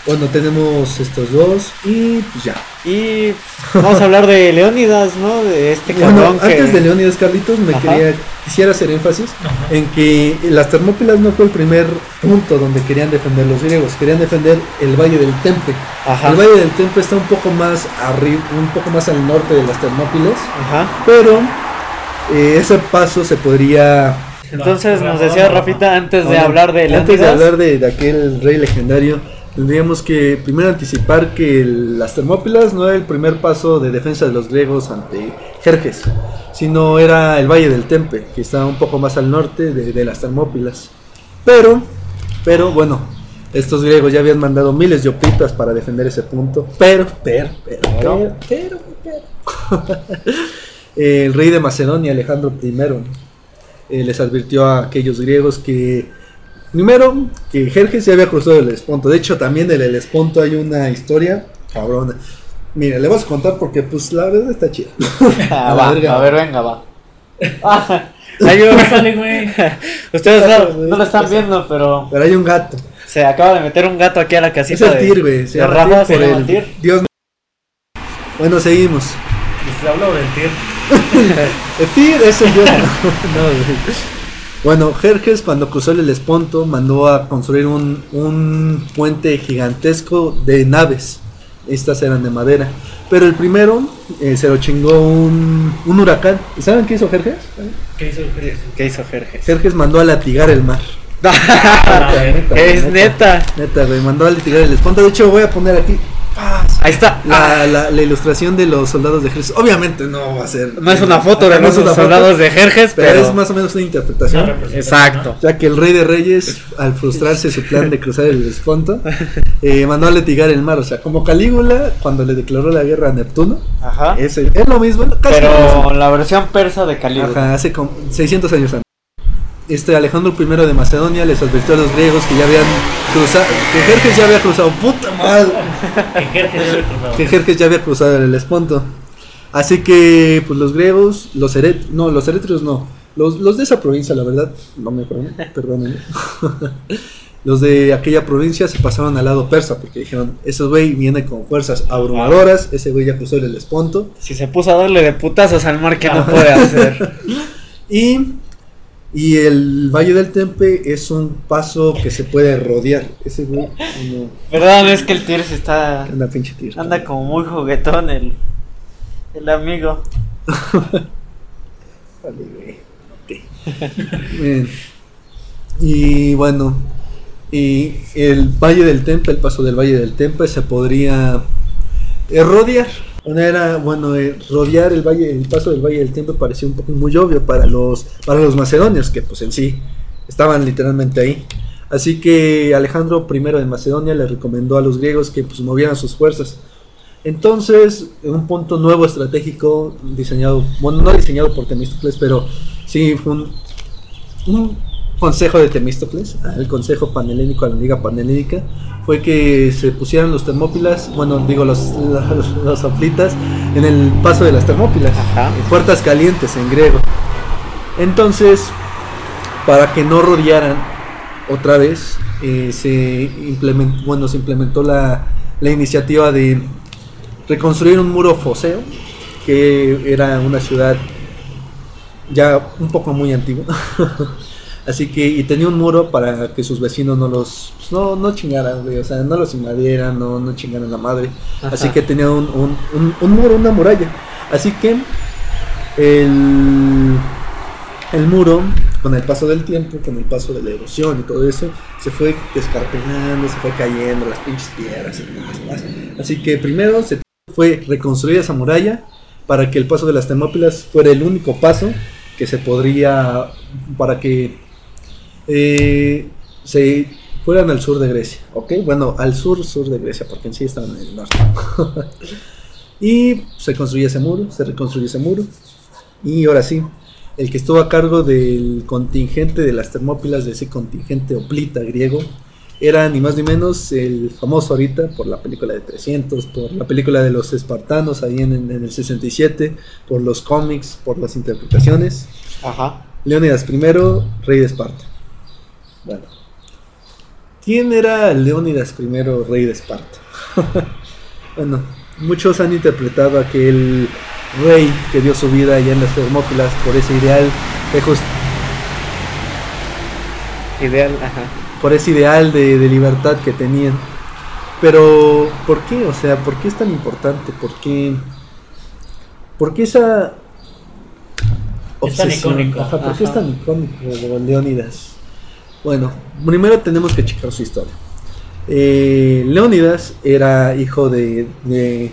bueno, tenemos estos dos y pues ya. Y vamos a hablar de Leónidas, ¿no? De este Bueno, cabrón que... antes de Leónidas Carlitos, me Ajá. quería, quisiera hacer énfasis Ajá. en que las Termópilas no fue el primer punto donde querían defender los griegos, querían defender el Valle del Tempe. Ajá, El Valle del Tempe está un poco más arriba, un poco más al norte de las Termópilas, ajá. pero eh, ese paso se podría Entonces nos decía. Rafita antes de hablar de Antes de hablar de, de aquel rey legendario, tendríamos que primero anticipar que el- las Termópilas no era el primer paso de defensa de los griegos ante Jerjes, sino era el Valle del Tempe, que está un poco más al norte de, de las Termópilas. Pero, pero bueno, estos griegos ya habían mandado miles de opitas para defender ese punto. Pero, pero, pero, pero, pero, pero. el rey de Macedonia, Alejandro I, eh, les advirtió a aquellos griegos que primero que Jerjes ya había cruzado el Esponto. De hecho, también del Helesponto hay una historia cabrona. Mira, le vas a contar porque pues la verdad está chida. Ah, A la va, verga. a ver, venga, va. Ah, hay un- Pásale, güey. Ustedes no, no lo están viendo, pero Pero hay un gato. se acaba de meter un gato aquí a la Es casita el de, tir, güey. Se llama se por el Tir. Dios. Bueno, seguimos. Les hablo del tir. Es el dios. Bueno, Jerjes cuando cruzó el Helesponto mandó a construir un, un puente gigantesco de naves. Estas eran de madera. Pero el primero eh, se lo chingó un, un huracán. ¿Y saben qué hizo Jerjes? ¿Qué hizo Jerjes? ¿Qué hizo Jerjes? Jerjes mandó a latigar el mar. es neta. Neta, güey, mandó a litigar el Helesponto. De hecho, voy a poner aquí. Ahí está. la, la- la ilustración de los soldados de Jerjes. Obviamente no va a ser. No es una foto de No es los foto, soldados de Jerjes, Pero, pero. es más o menos una interpretación. Exacto. Ya que el rey de reyes, al frustrarse su plan de cruzar el Helesponto, eh, mandó a litigar el mar. O sea, como Calígula, cuando le declaró la guerra a Neptuno, Ajá. es, el- es lo mismo, casi lo mismo. Pero la versión persa de Calígula. Ajá, hace como 600 años antes. Este Alejandro I de Macedonia les advirtió a los griegos que ya habían cruzado, que Jerjes ya había cruzado, puta madre, Que Jerjes que ya había cruzado el Helesponto. Así que, pues los griegos, los eret, no, los eretrios no, los, los de esa provincia, la verdad, no me acuerdo, perdónenme. los de aquella provincia se pasaron al lado persa porque dijeron, ese güey viene con fuerzas abrumadoras, ese güey ya cruzó el Helesponto. Si se puso a darle de putazos al mar, ¿qué no puede hacer? Y, y el Valle del Tempe es un paso que se puede rodear. Ese güey, no, Verdad, no es que el Tiers está. anda pinche tiro. Anda como muy juguetón el. El amigo. Vale, güey. Bien. Y bueno, y el Valle del Tempe, el paso del Valle del Tempe se podría eh, rodear. Una era, bueno, rodear el valle, el paso del Valle del Tempe parecía un poco muy obvio para los, para los macedonios, que pues en sí estaban literalmente ahí. Así que Alejandro I de Macedonia le recomendó a los griegos que pues movieran sus fuerzas. Entonces, un punto nuevo estratégico diseñado, bueno, no diseñado por Temístocles, pero sí fue un consejo de Temístocles, el consejo panhelénico a la Liga Panhelénica, fue que se pusieran los termópilas, bueno, digo, los, los, en el paso de las termópilas, Ajá. en puertas calientes en griego. Entonces, para que no rodearan otra vez, eh, se, implementó, bueno, se implementó la, la iniciativa de reconstruir un muro foseo, que era una ciudad ya un poco muy antigua. Así que, y tenía un muro para que sus vecinos no los, pues, no, no chingaran, güey, o sea, no los invadieran, no, no chingaran la madre. Así que tenía un, un, un, un muro, una muralla. Así que el, el muro, con el paso del tiempo, con el paso de la erosión y todo eso, se fue descarpelando, se fue cayendo las pinches piedras y más, más. Así que primero se fue reconstruir esa muralla para que el paso de las Termópilas fuera el único paso que se podría, para que eh, se fueran al sur de Grecia, ¿ok? Bueno, al sur, sur de Grecia, porque en sí estaban en el norte. y se construye ese muro, se reconstruye ese muro. Y ahora sí, el que estuvo a cargo del contingente de las Termópilas, de ese contingente oplita griego, era ni más ni menos el famoso ahorita por la película de 300, por la película de los espartanos ahí en, en el 67, por los cómics, por las interpretaciones. Ajá. Leónidas I, rey de Esparta. Bueno, ¿quién era Leónidas I, rey de Esparta? bueno, muchos han interpretado a aquel rey que dio su vida allá en las Termópilas por ese ideal de jus- Ideal, ajá. por ese ideal de, de libertad que tenían. Pero, ¿por qué? O sea, ¿por qué es tan importante? ¿Por qué, por qué esa Es tan icónico. Ajá, ¿Por qué es tan icónico Leónidas? Bueno, primero tenemos que checar su historia. Eh, Leónidas era hijo de... de...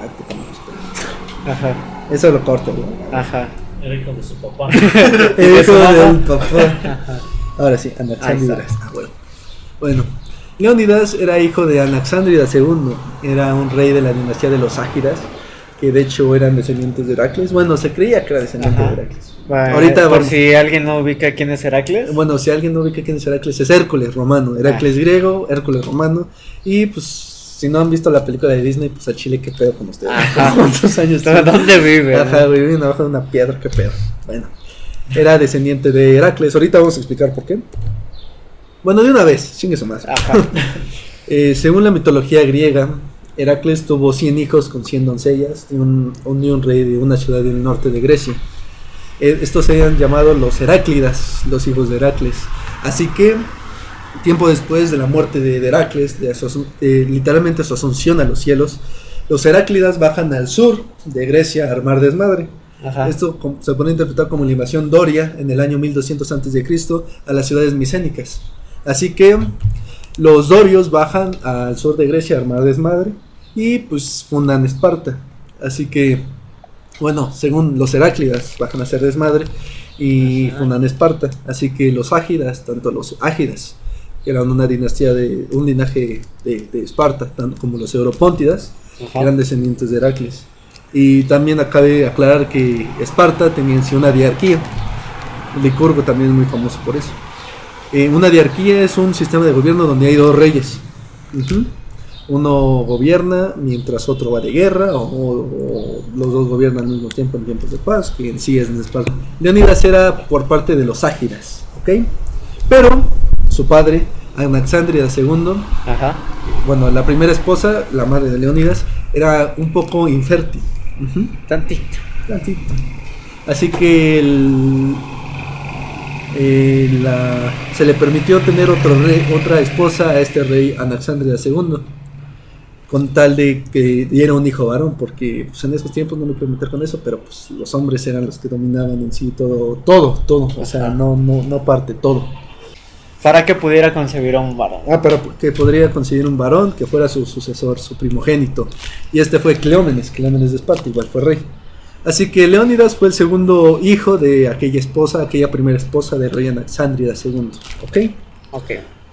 Ah, puta. Ajá. Eso lo corto. ¿no? Ajá. Era hijo de su papá. Su hijo mamá. del papá. Ahora sí, Anaxándridas. Ah, bueno. Bueno, Leónidas era hijo de Anaxándridas II. Era un rey de la dinastía de los Ágidas, que de hecho eran descendientes de Heracles. Bueno, se creía que era descendiente Ajá. de Heracles. Ahorita por vamos. si alguien no ubica quién es Heracles. Bueno, si alguien no ubica quién es Heracles, es Hércules romano. Heracles griego, Hércules romano. Y pues, si no han visto la película de Disney, pues a Chile, qué pedo con ustedes. Ajá. ¿Cuántos años ¿Dó- ¿Dónde vive? Ajá, güey, viven abajo de una piedra, qué pedo. Bueno, era descendiente de Heracles. Ahorita vamos a explicar por qué. Bueno, de una vez, chingue su madre. Ajá. Eh, según la mitología griega, Heracles tuvo 100 hijos con 100 doncellas y un, un, y un rey de una ciudad del norte de Grecia. Eh, estos serían llamados los Heráclidas, los hijos de Heracles. Así que, tiempo después de la muerte de, Heracles, de su eh, literalmente su asunción a los cielos, los Heráclidas bajan al sur de Grecia a armar desmadre. Ajá. Esto se puede interpretar como la invasión doria en el año 1200 a.C. a las ciudades micénicas. Así que los dorios bajan al sur de Grecia a armar desmadre y pues fundan Esparta. Así que, bueno, según los Heráclidas bajan a hacer desmadre y fundan Esparta. Así que los ágidas, tanto los ágidas, que eran una dinastía de un linaje de, de Esparta, tanto como los europóntidas, Ajá. eran descendientes de Heracles. Y también acabe aclarar que Esparta tenía en sí una diarquía. Licurgo también es muy famoso por eso. Eh, una diarquía es un sistema de gobierno donde hay dos reyes. Uno gobierna mientras otro va de guerra, o, los dos gobiernan al mismo tiempo en tiempos de paz, que en sí es en Esparta. Leonidas era por parte de los ágidas, ¿ok? Pero su padre, Anaxandridas II, Ajá. bueno, la primera esposa, la madre de Leonidas, era un poco infértil. Ujú, Tantito. tantito. Así que el- eh, la- se le permitió tener otro rey- otra esposa a este rey Anaxandridas II, con tal de que diera un hijo varón, porque pues, en esos tiempos no me quiero meter con eso, pero pues los hombres eran los que dominaban en sí todo, todo, todo, o sea, no, no, no parte, todo. Para que pudiera concebir a un varón. Ah, pero que podría conseguir un varón que fuera su sucesor, su primogénito. Y este fue Cleómenes, Cleómenes de Esparta, igual fue rey. Así que Leónidas fue el segundo hijo de aquella esposa, aquella primera esposa del rey Anaxandridas II. ¿Ok? Ok.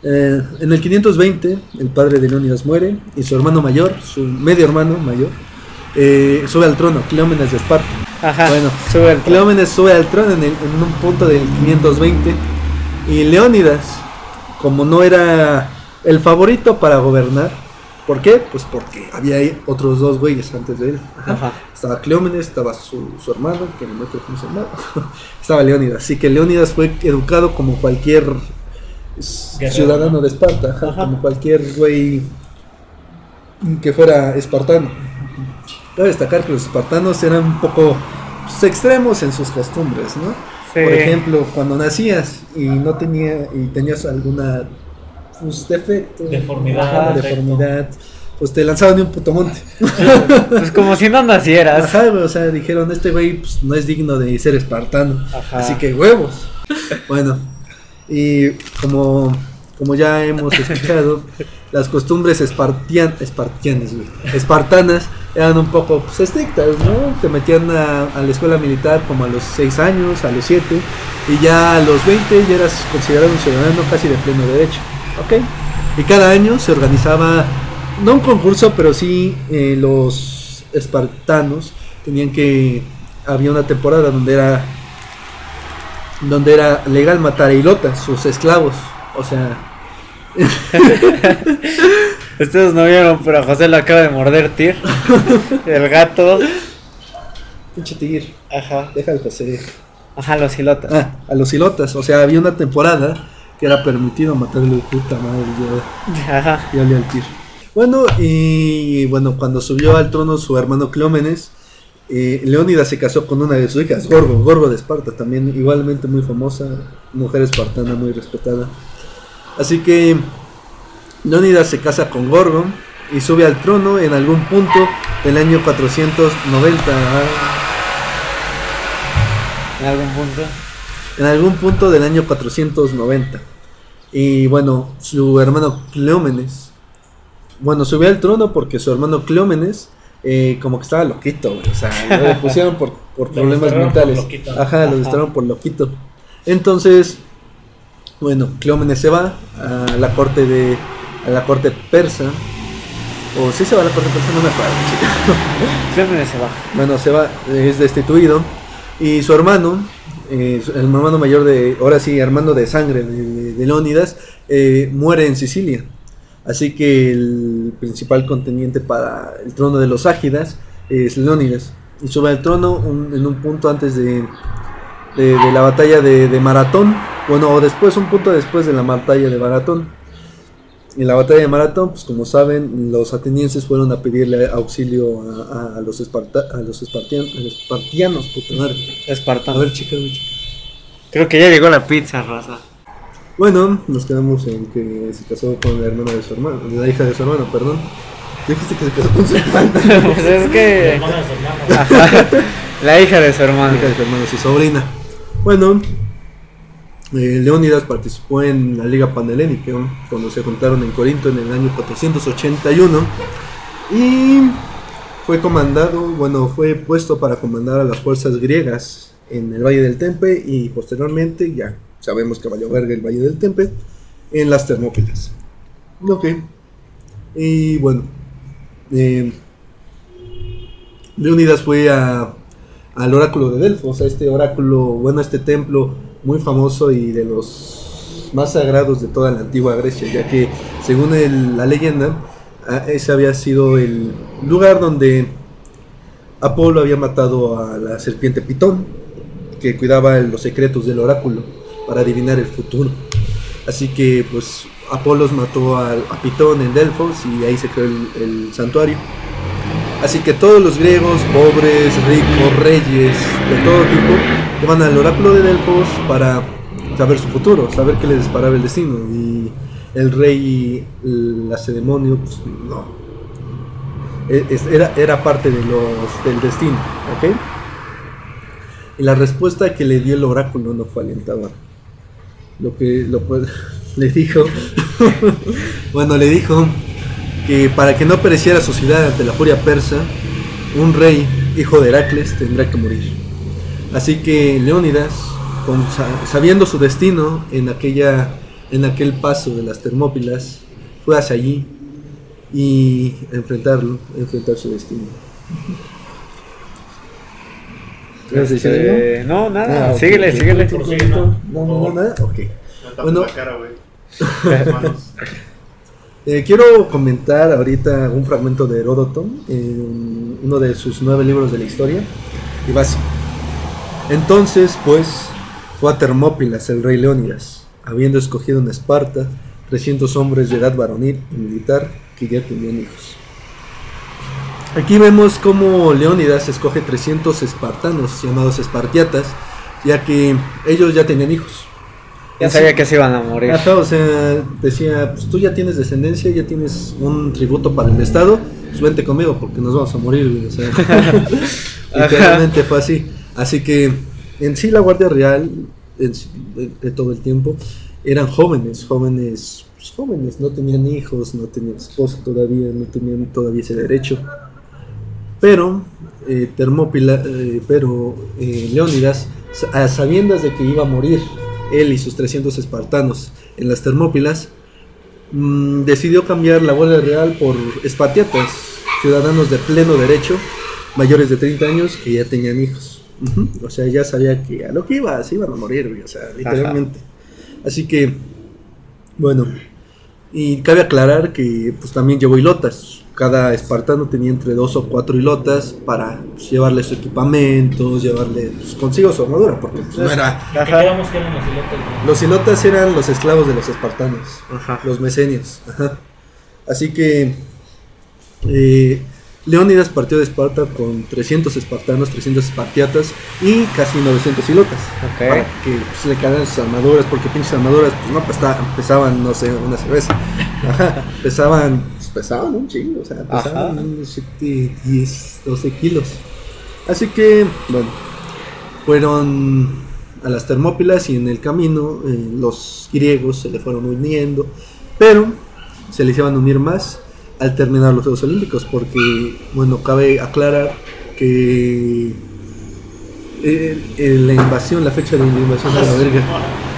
Eh, en el 520, el padre de Leónidas muere y su hermano mayor, su medio hermano mayor, eh, sube al trono, Cleómenes de Esparta. Ajá. Bueno, sube el Cleómenes sube al trono en, el- en un punto del 520 y Leónidas, como no era el favorito para gobernar, ¿por qué? Pues porque había otros dos güeyes antes de él. Ajá. Ajá. Estaba Cleómenes, estaba su, su hermano, que no me acuerdo cómo se llamaba, estaba Leónidas. Así que Leónidas fue educado como cualquier Guerrero, ciudadano ¿no? de Esparta, ajá, Ajá. como cualquier güey que fuera espartano. Cabe destacar que los espartanos eran un poco pues, extremos en sus costumbres, ¿no? Sí. Por ejemplo, cuando nacías y no tenía y tenías alguna pues, defecto, Deformidad, ajá, deformidad, pues te lanzaban de un puto monte. Pues como si no nacieras. Ajá, o sea, dijeron, este güey pues, no es digno de ser espartano. Así que huevos. Bueno, y como, como ya hemos escuchado, las costumbres espartian, espartianas, espartanas eran un poco pues, estrictas, ¿no? Te metían a, a la escuela militar como a los 6 años, a los 7, y ya a los 20 ya eras considerado un ciudadano casi de pleno derecho. Ok. Y cada año se organizaba, no un concurso, pero sí eh, los espartanos tenían que, había una temporada donde era, donde era legal matar a ilotas, sus esclavos. O sea, Ustedes no vieron, pero a José lo acaba de morder Tyr. El gato. pinche tir, Ajá. deja el José. Ajá, los hilotas. Ah, a los ilotas. O sea, había una temporada que era permitido matarle de puta madre. ya- Ajá. y al tir. Bueno, y bueno, cuando subió al trono su hermano Cleómenes, eh, Leónidas se casó con una de sus hijas, Gorgo, Gorgo de Esparta, también igualmente muy famosa, mujer espartana muy respetada. Así que Leónidas se casa con Gorgo y sube al trono en algún punto del año 490. ah, En algún punto. en algún punto del año 490. Y bueno, su hermano Cleómenes, bueno, subió al trono porque su hermano Cleómenes, eh, como que estaba loquito, güey, o sea, lo pusieron por, por problemas por mentales. loquito. Ajá, lo Ajá. desterraron por loquito. Entonces, bueno, Cleómenes se va a la corte de, a la corte persa. O si se va a la corte persa, no me acuerdo. Cleómenes se va. Bueno, se va, es destituido. Y su hermano, eh, el hermano mayor de, ahora sí, hermano de sangre de, de Leónidas, eh, muere en Sicilia. Así que el principal contendiente para el trono de los Ágidas es Leónidas. Y sube al trono un- en un punto antes de, de, de la batalla de, de Maratón. Bueno, o después, un punto después de la batalla de Maratón. En la batalla de Maratón, pues como saben, los atenienses fueron a pedirle auxilio a, a- a los, esparta- a los espartian- espartianos. puta madre. Espartano. A ver, chica, chica. Creo que ya llegó la pizza, raza. Bueno, nos quedamos en que se casó con la hermana de su hermano, la hija de su hermano, perdón. Dijiste que se casó con su hermana. pues es La que. hermana de su hermano. Ajá. La hija de su La hermano. hija de su hermano, su sobrina. Bueno, eh, Leónidas participó en la Liga Panhelénica cuando se juntaron en Corinto en el año 481 y fue comandado, bueno, fue puesto para comandar a las fuerzas griegas en el Valle del Tempe y posteriormente, ya sabemos que valió verga el Valle del Tempe, en las Termópilas. Ok. Y bueno, eh, Leónidas fue a, al oráculo de Delfos, a este oráculo, bueno, a este templo muy famoso y de los más sagrados de toda la antigua Grecia, ya que según la leyenda, ese había sido el lugar donde Apolo había matado a la serpiente Pitón, que cuidaba los secretos del oráculo para adivinar el futuro. Así que pues Apolos mató a, Pitón en Delfos y ahí se creó el- santuario. Así que todos los griegos, pobres, ricos, reyes, de todo tipo, iban al oráculo de Delfos para saber su futuro, saber qué les disparaba el destino. Y el rey lacedemonio, pues no. E- Era, era parte de los, del destino, ¿ok? Y la respuesta que le dio el oráculo no fue alentadora. Lo que lo, le dijo, bueno, le dijo que para que no pereciera su ciudad ante la furia persa, un rey, hijo de Heracles, tendrá que morir. Así que Leónidas, sabiendo su destino en, aquella, en aquel paso de las Termópilas, fue hacia allí y enfrentarlo, enfrentar su destino. Este, no, nada. Ah, síguele, síguele. ¿no? No, no, no, nada. Ok. Bueno. la cara, güey. Las manos. Eh, quiero comentar ahorita un fragmento de Heródoto, en uno de sus nueve libros de la historia, y va así. Entonces, pues, fue a Termópilas el rey Leónidas, habiendo escogido en Esparta 300 hombres de edad varonil y militar que ya tenían hijos. Aquí vemos cómo Leónidas escoge 300 espartanos llamados espartiatas, ya que ellos ya tenían hijos. Ya sabía que se iban a morir. Ajá, o sea, decía, pues tú ya tienes descendencia, ya tienes un tributo para el Estado, pues vente conmigo porque nos vamos a morir, güey, o sea, literalmente fue así. Así que en sí la Guardia Real, en de todo el tiempo, eran jóvenes, jóvenes, pues, jóvenes, no tenían hijos, no tenían esposa todavía, no tenían todavía ese derecho. Pero, eh, Termópila, eh, pero eh, Leónidas, a sabiendas de que iba a morir él y sus 300 espartanos en las Termópilas, mm, decidió cambiar la Guardia Real por espartiatas, ciudadanos de pleno derecho, mayores de 30 años que ya tenían hijos. O sea, ya sabía que a lo que iba, se iban a morir, o sea, literalmente. Así que, bueno, y cabe aclarar que pues también llevó hilotas. Cada espartano tenía entre dos o cuatro hilotas para pues, llevarle su equipamiento, llevarle pues, consigo su armadura, porque pues, no era... ¿Qué quedamos que eran los hilotes? Los hilotas eran los esclavos de los espartanos, Ajá. los mesenios. ajá. Así que eh, Leónidas partió de Esparta con 300 espartanos, 300 espartiatas y casi 900 hilotas. Para que pues, le cargaran sus armaduras, porque pinches armaduras pues, no pesaban, no sé, una cerveza. Ajá, pesaban, pues, pesaban un chingo, o sea, pesaban Ajá. unos 7, 10, 12 kilos. Así que, bueno, fueron a las Termópilas y en el camino eh, los griegos se le fueron uniendo, pero se les iban a unir más al terminar los Juegos Olímpicos, porque, bueno, cabe aclarar que eh, la invasión, la fecha de la invasión de la verga,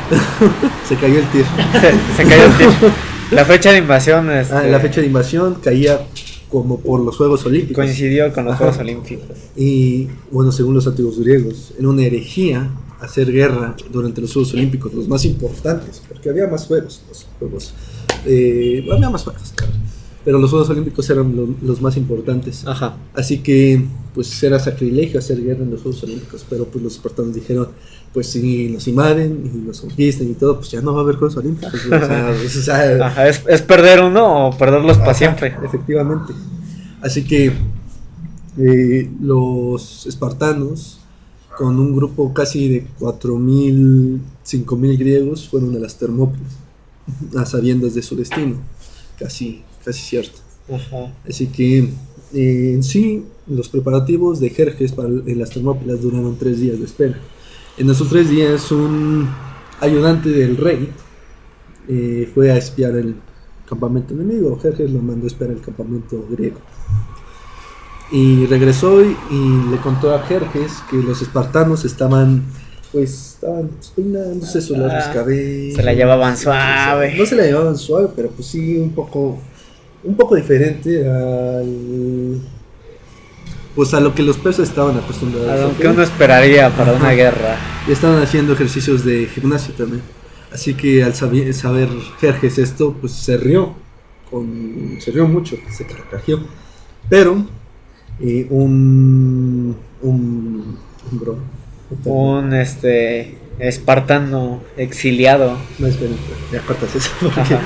se cayó el tiro. Se, se cayó el tiro. La fecha de invasión este, Ah, la fecha de invasión caía como por los Juegos Olímpicos. coincidió con los Ajá. Juegos Olímpicos. Y bueno, según los antiguos griegos, era una herejía hacer guerra durante los Juegos Olímpicos, los más importantes, porque había más juegos, los juegos, eh, había más juegos, claro, pero los Juegos Olímpicos eran lo- los más importantes. Ajá. Así que, pues era sacrilegio hacer guerra en los Juegos Olímpicos, pero pues los espartanos dijeron, pues si nos invaden y nos conquisten y todo, pues ya no va a haber Juegos Olímpicos. o sea, o sea, Ajá. ¿Es, es perder uno o perderlos para siempre. Efectivamente. Así que eh, los espartanos, con un grupo casi de 4.000, 5.000 griegos, fueron a las Termópilas, a sabiendas de su destino. Casi, casi cierto. Ajá. Así que eh, en sí, los preparativos de Jerjes para, en las Termópilas duraron tres días de espera. En esos tres días, un ayudante del rey eh, fue a espiar el campamento enemigo. Jerjes lo mandó a espiar el campamento griego. Y regresó y, y le contó a Jerjes que los espartanos estaban, pues, estaban peinándose sus largos Ah, cabellos. se la llevaban suave. No se la llevaban suave, pero pues sí, un poco, un poco diferente al, pues a lo que los persas estaban acostumbrados. A lo que uno esperaría para una guerra. Y estaban haciendo ejercicios de gimnasio también. Así que al sabi- saber Jerjes esto, pues se rió, con, se rió mucho, se carcajeó. Pero eh, un, un, un bro, Un este espartano exiliado. No, espera, ya cortas eso. porque-.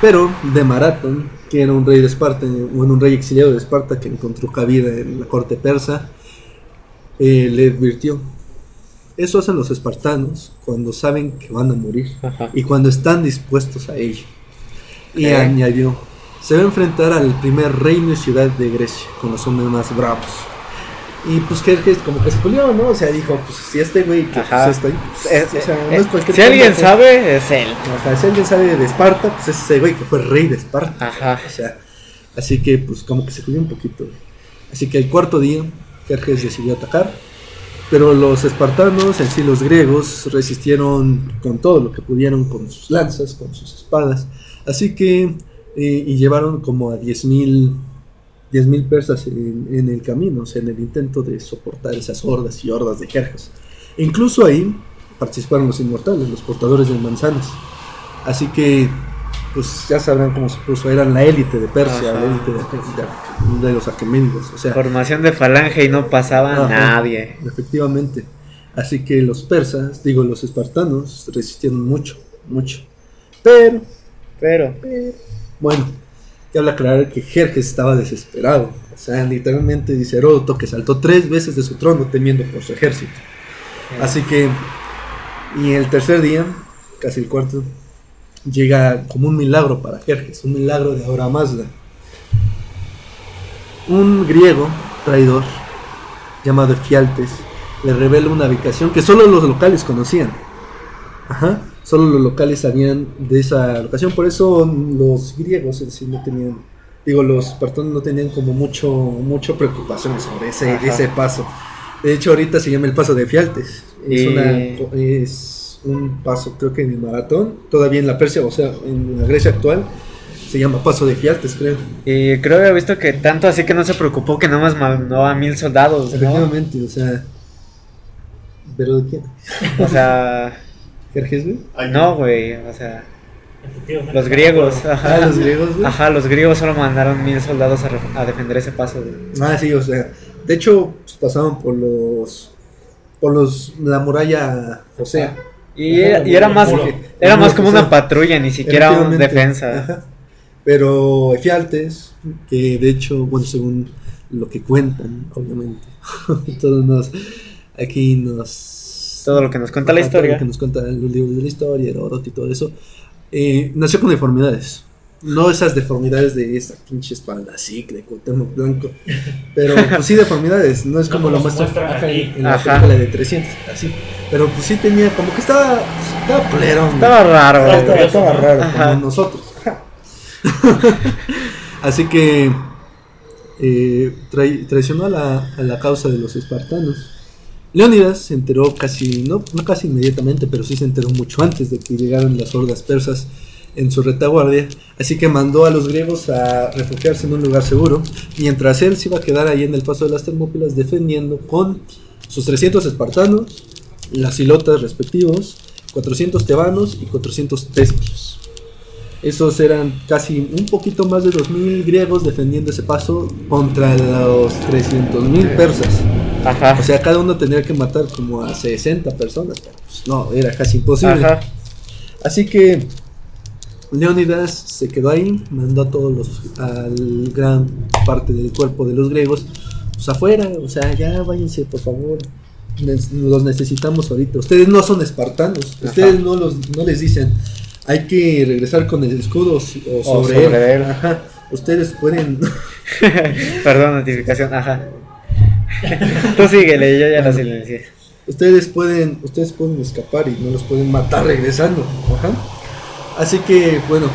Pero de Maratón, que era un rey de Esparta, bueno, un rey exiliado de Esparta que encontró cabida en la corte persa, eh, le advirtió. Eso hacen los espartanos cuando saben que van a morir Ajá. y cuando están dispuestos a ello. Y añadió, se va a enfrentar al primer reino y ciudad de Grecia, con los hombres más bravos. Y pues Jerjes como que se pulió, ¿no? O sea, dijo, pues si este güey que pues, está ahí, pues, Eh, o sea, eh, no es cualquier si alguien sabe, es él. Ajá, si alguien sabe de Esparta, pues es ese güey que fue rey de Esparta. Ajá. O sea, así que pues como que se cuidó un poquito. Así que el cuarto día, Jerjes decidió atacar. Pero los espartanos, en sí los griegos, resistieron con todo lo que pudieron, con sus lanzas, con sus espadas. Así que, eh, y llevaron como a 10.000 10.000 persas en, en el camino, o sea, en el intento de soportar esas hordas y hordas de Jerjes. Incluso ahí participaron los inmortales, los portadores de manzanas. Así que, pues ya sabrán cómo se puso, eran la élite de Persia, Ajá. la élite de, de- de los aqueménidos, o sea, Formación de falange y no pasaba Ajá. nadie. efectivamente. Así que los persas, digo, los espartanos, resistieron mucho, mucho. Pero, Pero, bueno, que habla aclarar que Jerjes estaba desesperado. O sea, literalmente dice Heródoto que saltó tres veces de su trono temiendo por su ejército. Así que, y el tercer día, casi el cuarto, llega como un milagro para Jerjes, un milagro de Ahora Mazda. Un griego traidor llamado Fialtes le revela una ubicación que solo los locales conocían. Ajá, solo los locales sabían de esa locación, por eso los griegos en sí no tenían, digo, los espartanos no tenían como mucho, mucho preocupación sobre ese, Ajá. ese paso. De hecho, ahorita se llama el paso de Fialtes. Es, una, es un paso, creo que en el maratón, todavía en la Persia, o sea, en la Grecia actual, Se llama Paso de Fialtes, creo. Y creo que había visto que tanto así que no se preocupó que nomás mandó a mil soldados, ¿no? Efectivamente, o sea. ¿Pero de quién? O sea, ¿Jerjes, güey? no, güey, o sea, los griegos, Ah, ajá. los griegos, güey. Ajá, los griegos solo mandaron mil soldados a, ref- a defender ese paso, güey. Ah, sí, o sea. De hecho, pues, pasaban por los. Por los. La muralla José. Y, Ajá, era- y era más, era más como una patrulla, ni siquiera un defensa. Ajá. Pero Efialtes, que de hecho, bueno, según lo que cuentan, obviamente, todos nos, aquí nos... Todo lo que nos cuenta la todo lo historia. que nos cuentan los libros de la historia, Heródoto y todo eso, eh, nació con deformidades. No esas deformidades de esa pinche espalda así, de Cuauhtémoc Blanco, pero pues sí deformidades, no es No como como lo ajá, aquí. en la Ajá. película de 300, así. Pero pues sí tenía, como que estaba, estaba culero. Estaba raro, Estaba, estaba- estaba raro, Ajá. como nosotros. Así que eh, trai- traicionó a la, a la causa de los espartanos. Leónidas se enteró casi, no, no casi inmediatamente, pero sí se enteró mucho antes de que llegaran las hordas persas en su retaguardia, así que mandó a los griegos a refugiarse en un lugar seguro, mientras él se iba a quedar ahí en el paso de las Termópilas defendiendo con sus 300 espartanos, las hilotas respectivos, 400 tebanos y 400 tespios. Esos eran casi un poquito más de 2.000 griegos defendiendo ese paso contra los 300.000 persas. Ajá. O sea, cada uno tenía que matar como a 60 personas. pero, pues, no, era casi imposible. Ajá. Así que Leónidas se quedó ahí, mandó a todos los, al gran parte del cuerpo de los griegos, pues afuera, o sea, ya váyanse, por favor. Los necesitamos ahorita. Ustedes no son espartanos. Ajá. Ustedes no, los, no les dicen, hay que regresar con el escudo o sobre, sobre él. él. Ajá. Ustedes pueden. Perdón, notificación, ajá. Tú síguele, yo ya la silencié. ustedes pueden ustedes pueden escapar y no los pueden matar regresando Ajá. así que bueno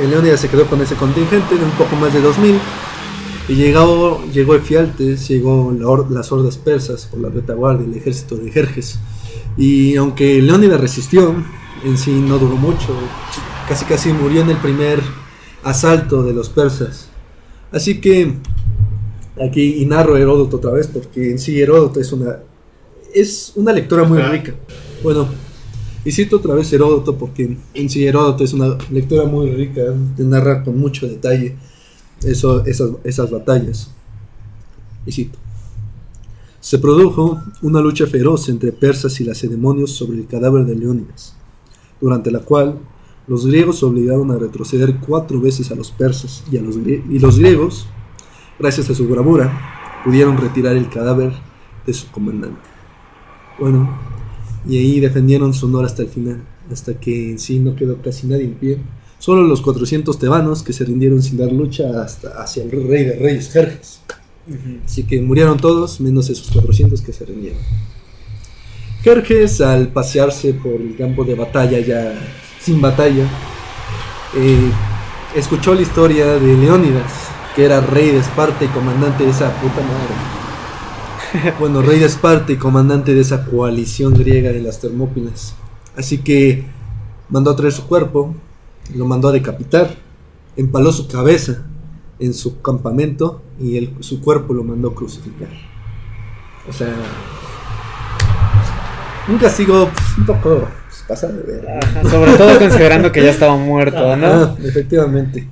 el Leónidas se quedó con ese contingente de un poco más de 2000 y llegó llegó Efialtes llegó la hor- las hordas persas por la retaguardia el ejército de Jerjes y aunque Leónidas resistió en sí no duró mucho casi casi murió en el primer asalto de los persas así que aquí y narro Heródoto otra vez porque en sí Heródoto es una es una lectura muy rica. Bueno, y cito otra vez Heródoto porque en sí Heródoto es una lectura muy rica, te narra con mucho detalle eso, esas, esas batallas. Y cito. Se produjo una lucha feroz entre persas y lacedemonios sobre el cadáver de Leónidas, durante la cual los griegos obligaron a retroceder cuatro veces a los persas y, a los, y los griegos, gracias a su bravura, pudieron retirar el cadáver de su comandante. Bueno, y ahí defendieron su honor hasta el final, hasta que en sí no quedó casi nadie en pie. Solo los 400 tebanos que se rindieron sin dar lucha hasta hacia el rey de reyes, Jerjes. Así que murieron todos, menos esos 400 que se rindieron. Jerjes, al pasearse por el campo de batalla ya sin batalla, eh, escuchó la historia de Leónidas, que era rey de Esparta y comandante de esa puta madre. Bueno, rey de Esparta y comandante de esa coalición griega de las Termópilas. Así que mandó a traer su cuerpo, lo mandó a decapitar, empaló su cabeza en su campamento y el- su cuerpo lo mandó a crucificar. O sea, un castigo pues, un poco pues, pasado de ver. Ajá, Sobre todo considerando que ya estaba muerto, ¿no? Ah, efectivamente.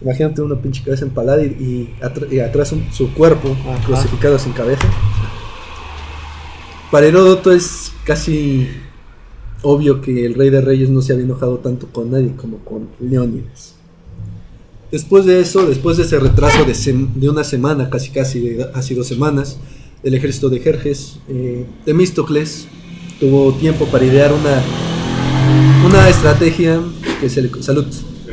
Imagínate una pinche cabeza empalada y, y atrás un- su cuerpo Ajá. crucificado sin cabeza. Para Heródoto es casi obvio que el rey de reyes no se había enojado tanto con nadie como con Leónidas. Después de eso, después de ese retraso de, una semana, casi casi de casi dos semanas, el ejército de Jerjes, eh, Temístocles, tuvo tiempo para idear una, una estrategia que se le... Salud.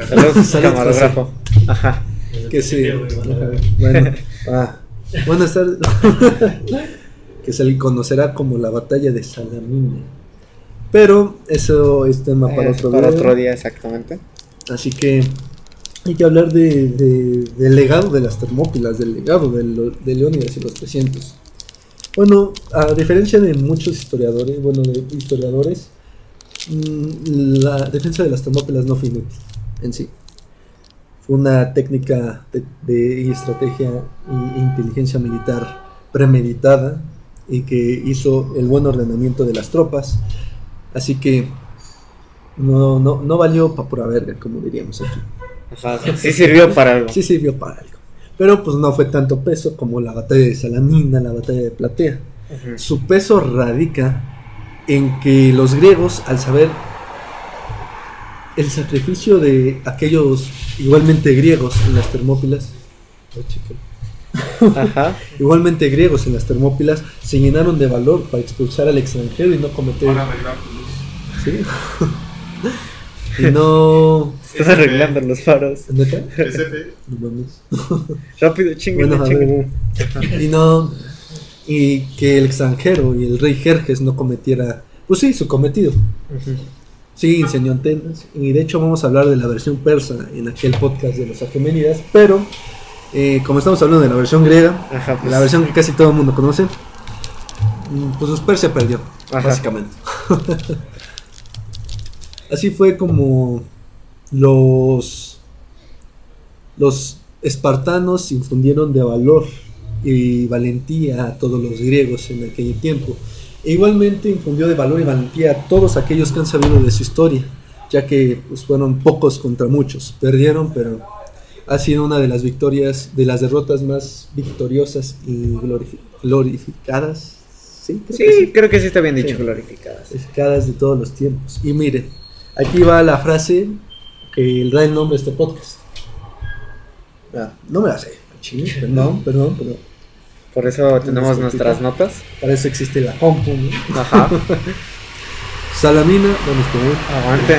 Salud, Salud, camarógrafo. Ajá. Que se... ajá, bueno, ah, buenas tardes. que se le conocerá como la batalla de Salamina. Pero eso es tema para Eh, otro para video. otro día, exactamente. Así que hay que hablar de, de- del legado de las Termópilas, del legado de, lo- de Leónidas y los 300. Bueno, a diferencia de muchos historiadores, bueno, de historiadores, mm, la defensa de las Termópilas no fue inútil en sí. fue una técnica de, de estrategia e inteligencia militar premeditada y que hizo el buen ordenamiento de las tropas. Así que no, no, no valió para pura verga, como diríamos aquí. Ajá, sí sirvió para algo. Sí sirvió para algo. Pero pues no fue tanto peso como la batalla de Salamina, la batalla de Platea. Su peso radica en que los griegos, al saber el sacrificio de aquellos igualmente griegos en las Termópilas. Ajá. igualmente griegos en las Termópilas, se llenaron de valor para expulsar al extranjero y no cometer... ¿Sí? y no... Estás arreglando los faros. ¿Neta? SF. Rápido, chingue, Bueno. Y no. Y que el extranjero y el rey Jerjes no cometiera. Pues sí, su cometido. Sí, incendió antenas. Y de hecho, vamos a hablar de la versión persa en aquel podcast de los Aquemenidas. Pero, eh, como estamos hablando de la versión griega, Ajá, pues. la versión que casi todo el mundo conoce, mm, pues Persia perdió, Ajá. básicamente. Así fue como los, los espartanos infundieron de valor y valentía a todos los griegos en aquel tiempo. E igualmente infundió de valor y valentía a todos aquellos que han sabido de su historia, ya que pues, fueron pocos contra muchos. Perdieron, pero ha sido una de las victorias, de las derrotas más victoriosas y glorifi- glorificadas. Sí, creo que Sí, creo que sí está bien dicho, Sí. glorificadas. glorificadas de todos los tiempos. Y miren, aquí va la frase que da el nombre de este podcast. Ah, no me la sé. Ching, Perdón, perdón, perdón. Por eso tenemos nuestras notas. Para eso existe la compu. ¿no? Ajá. Salamina, vamos con él. Aguante.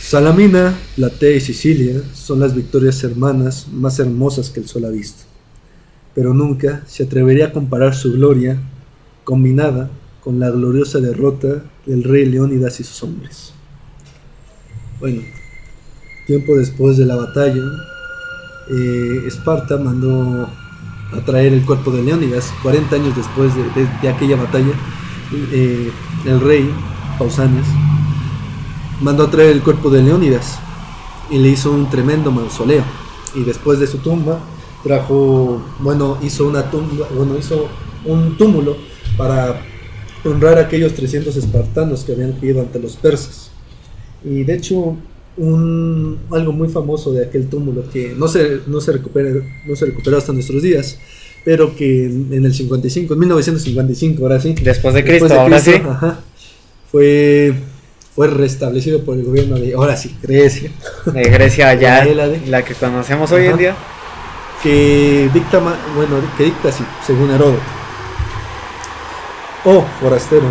Salamina, Platea y Sicilia son las victorias hermanas más hermosas que el sol ha visto. Pero nunca se atrevería a comparar su gloria combinada con la gloriosa derrota del rey Leónidas y sus hombres. Bueno, tiempo después de la batalla, eh, Esparta mandó a traer el cuerpo de Leónidas. 40 años después de, aquella batalla, eh, el rey Pausanias mandó a traer el cuerpo de Leónidas y le hizo un tremendo mausoleo. Y después de su tumba, trajo, bueno, hizo una tumba, bueno, hizo un túmulo para honrar a aquellos 300 espartanos que habían caído ante los persas. Y de hecho, un, algo muy famoso de aquel túmulo que no se, no se, recupera, no se recuperó hasta nuestros días, pero que en, en el 55, en 1955, ahora sí, Después de Después Cristo, de ahora sí. Cristo, ajá, fue, fue restablecido por el gobierno de, ahora sí, Grecia, De Grecia ya, La que conocemos hoy en día. que dicta, bueno, que dicta así, según Heródoto. Oh, forastero,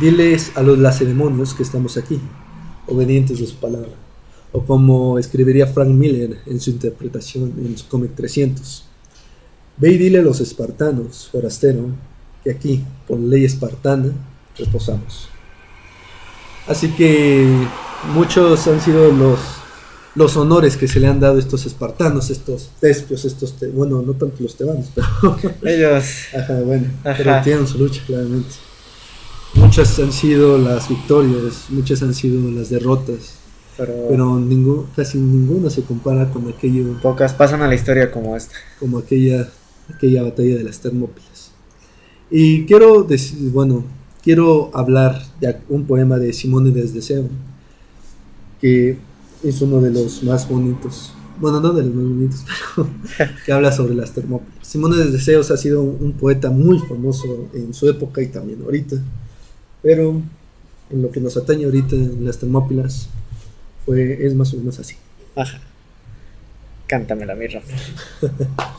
diles a los lacedemonios que estamos aquí, obedientes de su palabra. O como escribiría Frank Miller en su interpretación en su cómic 300. Ve y dile a los espartanos, forastero, que aquí, por ley espartana, reposamos. Así que muchos han sido los, los honores que se le han dado a estos espartanos, estos tespios, estos, te- bueno, no tanto los tebanos, pero Ellos. Ajá, bueno, Ajá. pero tienen su lucha claramente. Muchas han sido las victorias, muchas han sido las derrotas, Pero, pero ningún, casi ninguna se compara con aquello, pocas pasan a la historia como esta. como aquella, aquella batalla de las Termópilas. Y quiero decir, bueno, quiero hablar de un poema de Simónides de Seo, que es uno de los más bonitos, bueno, no de los más bonitos, pero que habla sobre las Termópilas. Simónides de Zeus ha sido un, un poeta muy famoso en su época y también ahorita, pero en lo que nos atañe ahorita en las Termópilas, fue, es más o menos así. Ajá. Cántamela, mi Rafa.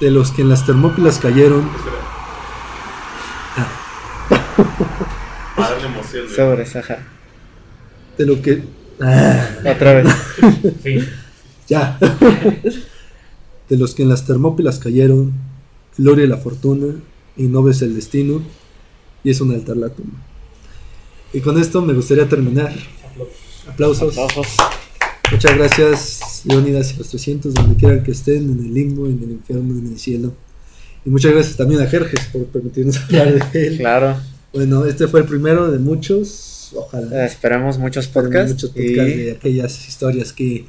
De los que en las Termópilas cayeron, Para darle emoción. Sobres, ajá. de lo que... Ah, Otra vez. Fin. ya. de los que en las Termópilas cayeron, gloria la fortuna, y no ves el destino, y es un altar la tumba. Y con esto me gustaría terminar. Aplausos. Ojos. Muchas gracias, Leonidas y los 300, donde quieran que estén, en el limbo, en el infierno, en el cielo. Y muchas gracias también a Jerjes por permitirnos hablar de él. Claro. Bueno, este fue el primero de muchos. Ojalá. Esperamos muchos podcasts. muchos podcasts y- de aquellas historias que,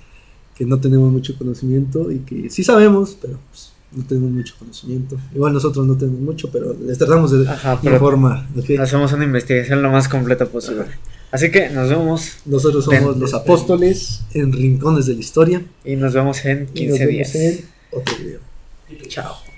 que no tenemos mucho conocimiento y que sí sabemos, pero pues, no tenemos mucho conocimiento. Igual nosotros no tenemos mucho, pero les tratamos de Ajá, informar. hacemos una investigación lo más completa posible. Así que nos vemos Nosotros somos los este- apóstoles en rincones de la historia. y nos vemos en Y nos 15 vemos días. en otro video. Chao.